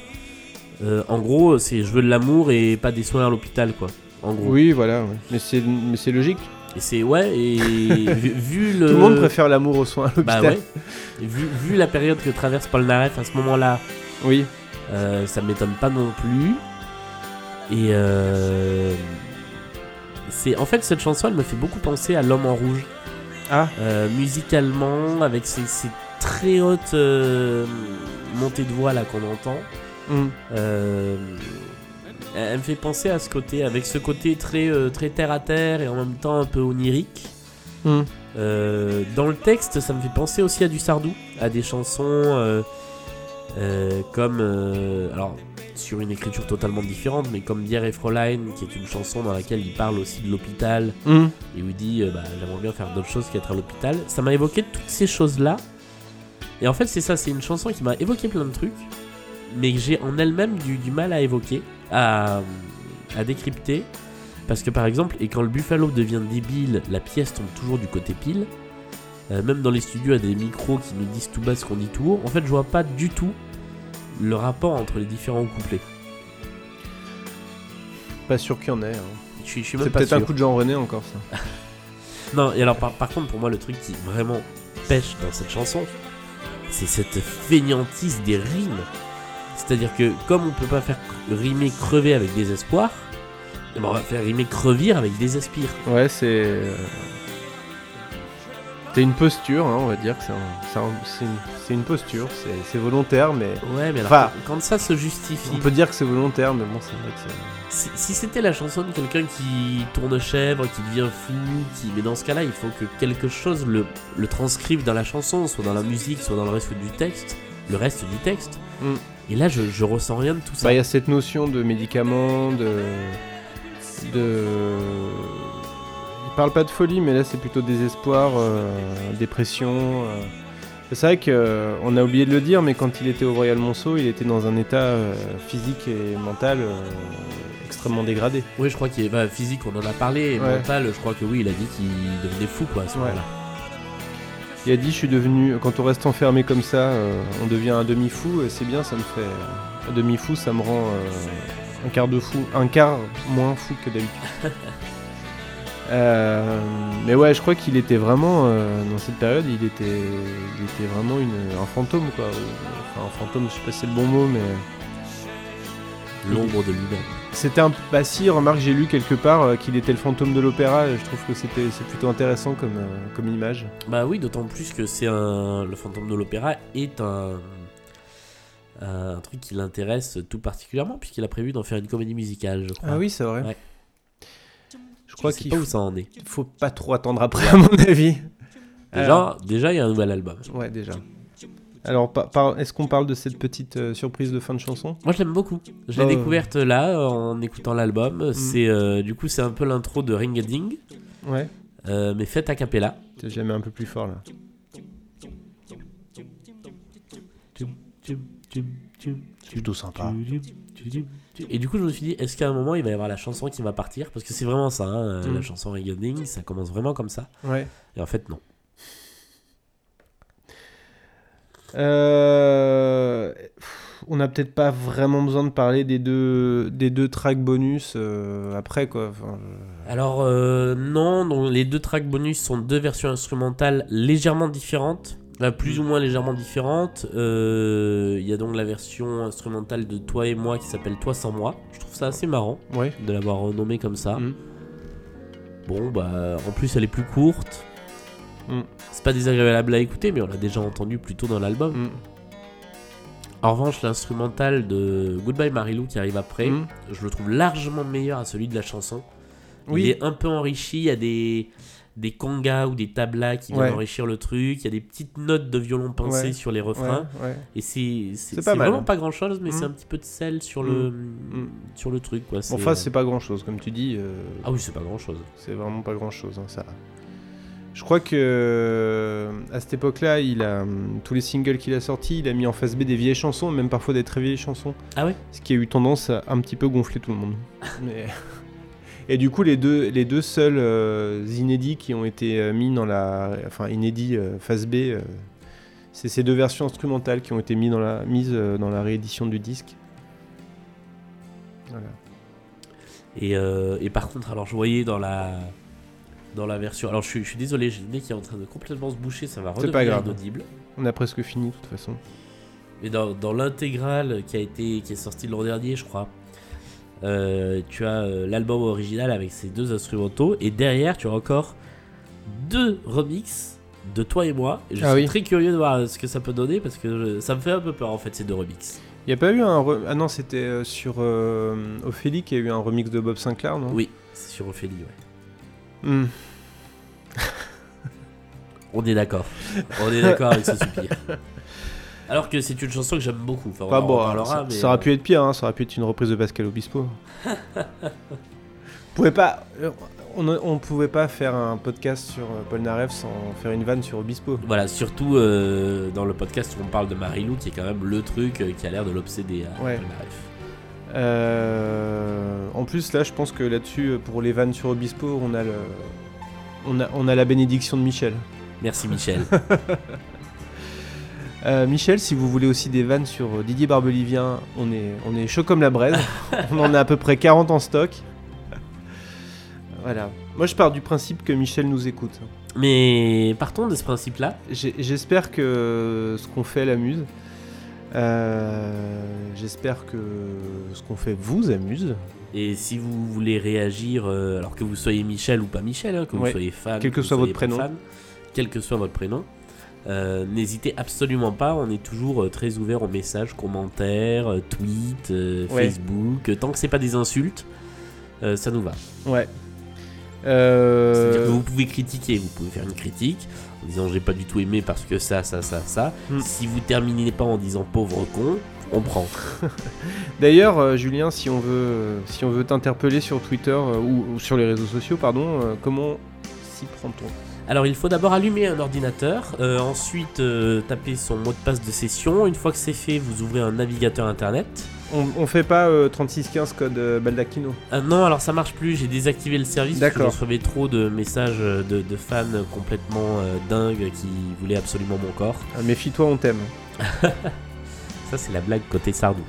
euh, en gros, c'est je veux de l'amour et pas des soins à l'hôpital, quoi. En gros. Oui, voilà, ouais. mais c'est mais c'est logique. Et c'est ouais, et *laughs* vu, vu le. Tout le monde préfère l'amour aux soins à Bah l'hôpital. ouais. Vu, vu la période que traverse Paul Naref à ce moment-là, Oui. euh, ça m'étonne pas non plus. Et euh, c'est en fait cette chanson, elle me fait beaucoup penser à L'homme en rouge. Ah, Euh, musicalement, avec ces, ces très hautes euh, montées de voix là qu'on entend. hum, Euh, elle me fait penser à ce côté, avec ce côté très, euh, très terre à terre et en même temps un peu onirique. hum. Euh, dans le texte, ça me fait penser aussi à du Sardou, à des chansons euh, euh, comme. alors, sur une écriture totalement différente, mais comme Bière et Fräulein, qui est une chanson dans laquelle il parle aussi de l'hôpital hum. et où il dit bah, J'aimerais bien faire d'autres choses qu'être à l'hôpital. Ça m'a évoqué toutes ces choses-là. Et en fait, c'est ça, c'est une chanson qui m'a évoqué plein de trucs, mais que j'ai en elle-même du, du mal à évoquer, à, à décrypter. Parce que par exemple, et quand le buffalo devient débile, la pièce tombe toujours du côté pile. Euh, même dans les studios, il y a des micros qui nous disent tout bas ce qu'on dit tout haut. En fait, je vois pas du tout le rapport entre les différents couplets. Pas sûr qu'il y en ait. hein. Je suis, je suis C'est peut-être un coup de Jean René encore ça. *laughs* Non, et alors par, par contre, pour moi, le truc qui vraiment pêche dans cette chanson, c'est cette feignantise des rimes. C'est-à-dire que comme on peut pas faire rimer crever avec désespoir, eh ben, on va faire rimer crevir avec désespire. Ouais, c'est. euh, C'est une posture, hein, on va dire que c'est un- une, posture, c'est c'est volontaire, mais. Ouais, mais alors Enfin, quand ça se justifie, On peut dire que c'est volontaire, mais bon, c'est vrai que c'est. si, si c'était la chanson de quelqu'un qui tourne chèvre, qui devient fou, qui... mais dans ce cas-là, il faut que quelque chose le, le transcrive dans la chanson, soit dans la musique, soit dans le reste du texte, le reste du texte. Mm. Et là, je, je ressens rien de tout ça. Bah, il y a cette notion de médicaments, de. de. Il parle pas de folie, mais là c'est plutôt désespoir, euh, dépression. euh. C'est vrai qu'on a oublié de le dire, mais quand il était au Royal Monceau, il était dans un état euh, physique et mental euh, extrêmement dégradé. Oui, je crois qu'il est bah, physique, on en a parlé, et Ouais. mental, je crois que oui, il a dit qu'il devenait fou quoi à ce Ouais. moment-là. Il a dit, je suis devenu, quand on reste enfermé comme ça, euh, on devient un demi-fou, et c'est bien, ça me fait... Un demi-fou, ça me rend euh, un quart de fou, un quart moins fou que d'habitude. *laughs* Euh, mais ouais, je crois qu'il était vraiment, euh, dans cette période, il était, il était vraiment une, un fantôme, quoi. Enfin, un fantôme, je sais pas si c'est le bon mot, mais... L'ombre de lui-même. C'était un... Bah si, remarque, j'ai lu quelque part euh, qu'il était le fantôme de l'opéra, et je trouve que c'était, c'est plutôt intéressant comme, euh, comme image. Bah oui, d'autant plus que c'est un. Le fantôme de l'opéra est un. Un truc qui l'intéresse tout particulièrement, puisqu'il a prévu d'en faire une comédie musicale, je crois. Ah oui, c'est vrai. Ouais. Je crois qu'il faut... où ça en est. faut pas trop attendre après, à mon avis. Déjà, déjà, il y a un nouvel album. Ouais, déjà. Alors, par- par- est-ce qu'on parle de cette petite euh, surprise de fin de chanson? Moi, je l'aime beaucoup. Je l'ai Bah, découverte là, en écoutant l'album. C'est euh, du coup, c'est un peu l'intro de Ring a Ding, Ouais. euh, mais faite a cappella. Jamais un peu plus fort là. Plutôt sympa. Et du coup, je me suis dit, est-ce qu'à un moment, il va y avoir la chanson qui va partir? Parce que c'est vraiment ça, hein, Mm. la chanson Ring Ding, ça commence vraiment comme ça. Ouais. Et en fait, non. Euh, On n'a peut-être pas vraiment besoin de parler des deux, des deux tracks bonus euh, après quoi. Enfin, je- Alors euh, non, donc les deux tracks bonus sont deux versions instrumentales légèrement différentes, plus ou moins légèrement différentes. Il y a donc la version instrumentale de Toi et moi qui s'appelle Toi sans moi. Je trouve ça assez marrant Ouais. de l'avoir renommée comme ça. Mm. Bon bah en plus elle est plus courte. Mm. C'est pas désagréable à écouter, mais on l'a déjà entendu plus tôt dans l'album. Mm. En revanche, l'instrumental de Goodbye Marilou qui arrive après, Mm. je le trouve largement meilleur à celui de la chanson. Oui. Il est un peu enrichi, il y a des, des congas ou des tablas qui viennent Ouais. enrichir le truc, il y a des petites notes de violon pincé Ouais. sur les refrains. ouais. Et c'est c'est- C'est pas vraiment grand chose, mais Mm. c'est un petit peu de sel sur, le, sur le truc. Quoi. C'est, enfin, euh, c'est pas grand chose, comme tu dis. euh, Ah oui, c'est pas grand chose. C'est vraiment pas grand chose, ça. Je crois que euh, à cette époque-là, il a hum, tous les singles qu'il a sortis, il a mis en face B des vieilles chansons, même parfois des très vieilles chansons. Ah ouais? Ce qui a eu tendance à un petit peu gonfler tout le monde. *laughs* Mais- *laughs* Et du coup, les deux, les deux seuls euh, inédits qui ont été euh, mis dans la, enfin inédits euh, face B, c'est ces deux versions instrumentales qui ont été mis dans la, mises dans la réédition du disque. Voilà. Et, et par contre, alors je voyais dans la, dans la version. Alors je suis, je suis désolé, j'ai le nez qui est en train de complètement se boucher, ça va C'est redevenir pas grave. inaudible. On a presque fini de toute façon. Mais dans, dans l'intégrale qui a été qui est sortie l'an dernier, je crois, euh, tu as euh, l'album original avec ces deux instrumentaux et derrière tu as encore deux remixes de toi et moi. Et je Ah suis oui. très curieux de voir ce que ça peut donner parce que je- ça me fait un peu peur en fait ces deux remixes. Il n'y a pas eu un. re- Ah non, c'était euh, sur euh, Ophélie qu'il y a eu un remix de Bob Sinclair, non? Oui, c'est sur Ophélie, ouais. Hmm. On est d'accord. On est d'accord avec ce soupir. Alors que c'est une chanson que j'aime beaucoup. Enfin, on Pas en bon, reparlera, ça, mais, ça aurait euh, pu être pire, hein, ça aurait pu être une reprise de Pascal Obispo. Pas. euh, On, on pouvait pas faire un podcast sur euh, Paul Narev sans faire une vanne sur Obispo. Voilà, surtout euh, dans le podcast où on parle de Marilou, qui est quand même le truc euh, qui a l'air de l'obséder à Ouais. Polnareff. Euh, en plus, là, je pense que là-dessus, euh, pour les vannes sur Obispo, on a le. On a, on a la bénédiction de Michel. Merci Michel. *laughs* Euh, Michel, si vous voulez aussi des vannes sur Didier Barbelivien, on est, on est chaud comme la braise. *laughs* on en a à peu près 40 en stock. Voilà. Moi, je pars du principe que Michel nous écoute. Mais partons de ce principe-là. J'espère que ce qu'on fait l'amuse. Euh, J'espère que ce qu'on fait vous amuse. Et si vous voulez réagir, euh, alors que vous soyez Michel ou pas Michel, hein, que Ouais. vous soyez fan, Quel que soit votre prénom. fan, quel que soit votre prénom, euh, n'hésitez absolument pas. On est toujours euh, très ouvert aux messages, commentaires, tweets, Ouais. Facebook. Tant que c'est pas des insultes, ça nous va. Ouais. C'est-à-dire que vous pouvez critiquer, vous pouvez faire une critique en disant j'ai pas du tout aimé parce que ça, ça, ça, ça. Hmm. Si vous terminez pas en disant pauvre con, on prend. *laughs* D'ailleurs, euh, Julien, si on veut, si on veut t'interpeller sur Twitter euh, ou, ou sur les réseaux sociaux, pardon, euh, comment s'y prend-on? Alors il faut d'abord allumer un ordinateur, euh, ensuite euh, taper son mot de passe de session. Une fois que c'est fait, vous ouvrez un navigateur internet. On, on fait pas euh, 3615 code euh, Baldacchino. Ah non, alors ça marche plus, j'ai désactivé le service parce que je recevais trop de messages euh, de, de fans complètement euh, dingues qui voulaient absolument mon corps. Ah, Méfie-toi, on t'aime. *laughs* Ça, c'est la blague côté Sardou.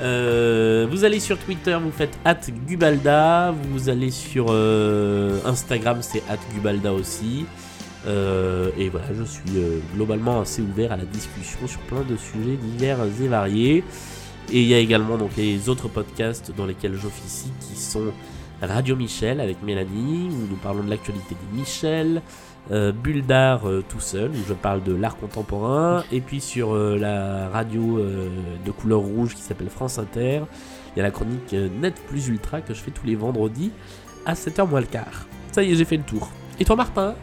Euh, vous allez sur Twitter, vous faites Gubalda. Vous allez sur euh, Instagram, c'est Gubalda aussi. Euh, et voilà, je suis euh, globalement assez ouvert à la discussion sur plein de sujets divers et variés. Et il y a également donc les autres podcasts dans lesquels j'officie qui sont Radio Michel avec Mélanie, où nous parlons de l'actualité des Michel, euh, Bulle d'art euh, tout seul, où je parle de l'art contemporain, et puis sur euh, la radio euh, de couleur rouge qui s'appelle France Inter, il y a la chronique Net plus Ultra que je fais tous les vendredis à 7h moins le quart. Ça y est, j'ai fait le tour. Et toi Martin?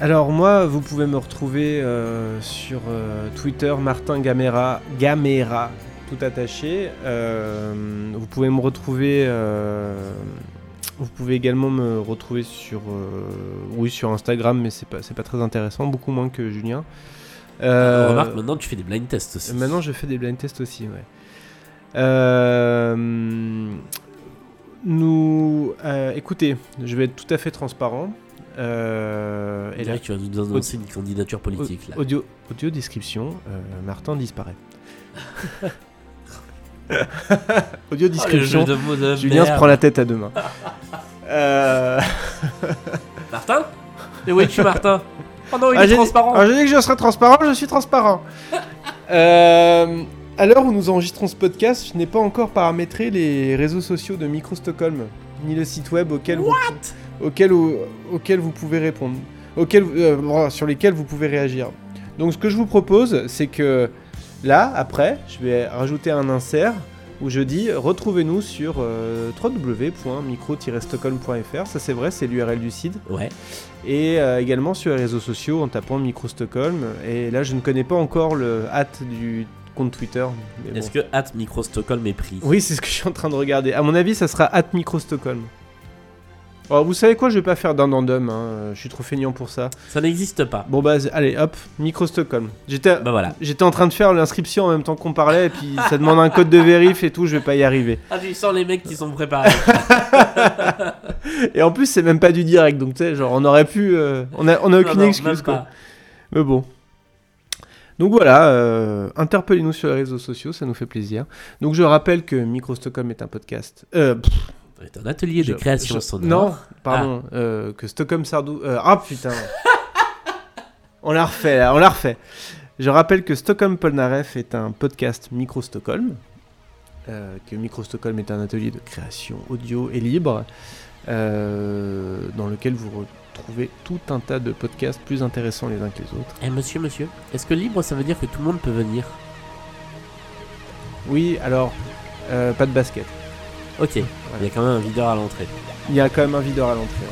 Alors moi, vous pouvez me retrouver sur Twitter, Martin Gamera, tout attaché. Euh, vous pouvez me retrouver. euh, vous pouvez également me retrouver sur, euh, oui, sur Instagram, mais c'est pas, c'est pas très intéressant, beaucoup moins que Julien. Euh, Remarque, maintenant tu fais des blind tests aussi. Maintenant, je fais des blind tests aussi, ouais. Euh, nous, euh, écoutez, je vais être tout à fait transparent. Euh, Et là, tu vas nous annoncer une candidature politique là. audio, audio description, Martin disparaît. *laughs* *laughs* audio le description, de Julien se prend la tête à deux mains. *laughs* Euh, Martin? Mais où es-tu Martin. Oh non, il Ah, est transparent. Ah, j'ai dit que je serais transparent, je suis transparent. Euh, à l'heure où nous enregistrons ce podcast, je n'ai pas encore paramétré les réseaux sociaux de Micro Stockholm, ni le site web auquel, vous, auquel, vous- auquel vous pouvez répondre, auquel, euh, sur lesquels vous pouvez réagir. Donc ce que je vous propose, c'est que là, après, je vais rajouter un insert où je dis retrouvez-nous sur euh, www.micro-stockholm.fr. Ça c'est vrai, c'est l'URL du site Ouais. et euh, également sur les réseaux sociaux en tapant Micro Stockholm. Et là, je ne connais pas encore le hâte du compte Twitter. bon. Est-ce que at Micro Stockholm est pris? Oui, c'est ce que je suis en train de regarder. À mon avis, ça sera at Micro Stockholm. Alors, vous savez quoi, je vais pas faire d'un dandum, hein. je suis trop feignant pour ça. Ça n'existe pas. Bon bah allez, hop, Micro Stockholm. J'étais Bah voilà. j'étais en train de faire l'inscription en même temps qu'on parlait, et puis *laughs* ça demande un code de vérif et tout, je vais pas y arriver. Ah, tu sens les mecs qui sont préparés. *laughs* Et en plus, c'est même pas du direct, donc tu sais, genre on aurait pu... euh, on, a, on a aucune Non, non, excuse quoi. Mais bon. Donc voilà, euh, interpellez-nous sur les réseaux sociaux, ça nous fait plaisir. Donc je rappelle que Micro Stockholm est un podcast. Euh, pff, C'est un atelier de création je- sonore. Non, pardon, euh, que Stockholm Sardou. euh, ah putain. on l'a refait, là, on l'a refait. Je rappelle que Stockholm Polnareff est un podcast Micro Stockholm. euh, que Micro Stockholm est un atelier de création audio et libre. dans lequel vous retrouvez tout un tas de podcasts plus intéressants les uns que les autres. Eh monsieur, monsieur, est-ce que libre ça veut dire que tout le monde peut venir? Oui, alors, pas de basket. Ok, il y a quand même un videur à l'entrée. Il y a quand même un videur à l'entrée.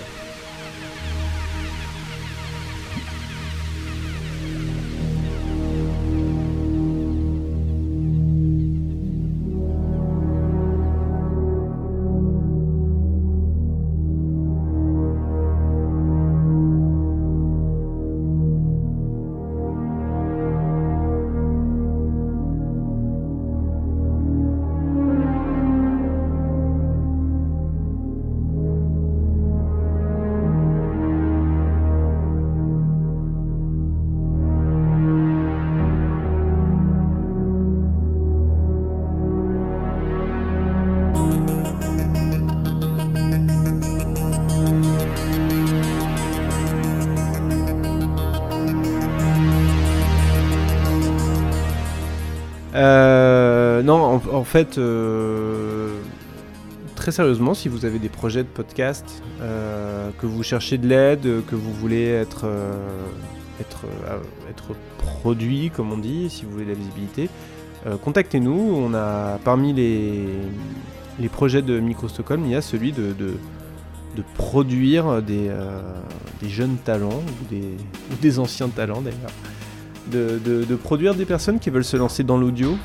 Fait, euh, très sérieusement, si vous avez des projets de podcast, euh, que vous cherchez de l'aide, que vous voulez être, euh, être, produit, comme on dit, si vous voulez de la visibilité, contactez-nous. On a parmi les, projets de Micro Stockholm, il y a celui de, produire des, jeunes talents ou des, anciens talents d'ailleurs. De produire des personnes qui veulent se lancer dans l'audio.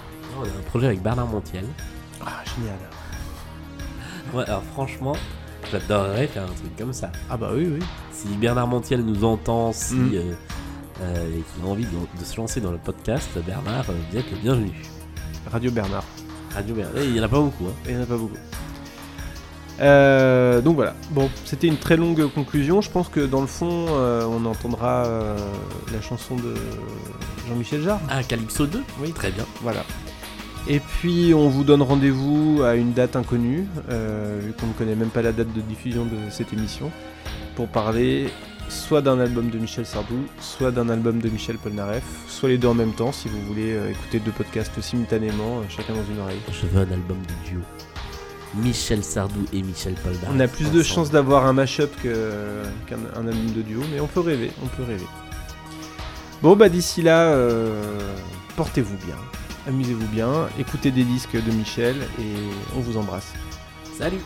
Projet avec Bernard Montiel. Ah, génial. Ouais, alors franchement, j'adorerais faire un truc comme ça. Ah bah oui, oui. Si Bernard Montiel nous entend, si Mm. euh, euh, et qu'il a envie de, de se lancer dans le podcast, Bernard, euh, vous êtes le bienvenu. Radio Bernard. Radio Bernard, il y en a pas beaucoup. Hein. Il n'y en a pas beaucoup. Euh, donc voilà. Bon, c'était une très longue conclusion. Je pense que dans le fond, on entendra la chanson de Jean-Michel Jarre. Ah, Calypso 2 Oui. Très bien. Voilà. Et puis on vous donne rendez-vous à une date inconnue, euh, vu qu'on ne connaît même pas la date de diffusion de cette émission, pour parler soit d'un album de Michel Sardou, soit d'un album de Michel Polnareff, soit les deux en même temps si vous voulez euh, écouter deux podcasts simultanément, euh, chacun dans une oreille. Je veux un album de duo. Michel Sardou et Michel Polnareff. On a plus de chances d'avoir un mashup qu'un un album de duo, mais on peut rêver, on peut rêver. Bon bah d'ici là, portez-vous bien, amusez-vous bien, écoutez des disques de Michel et on vous embrasse. Salut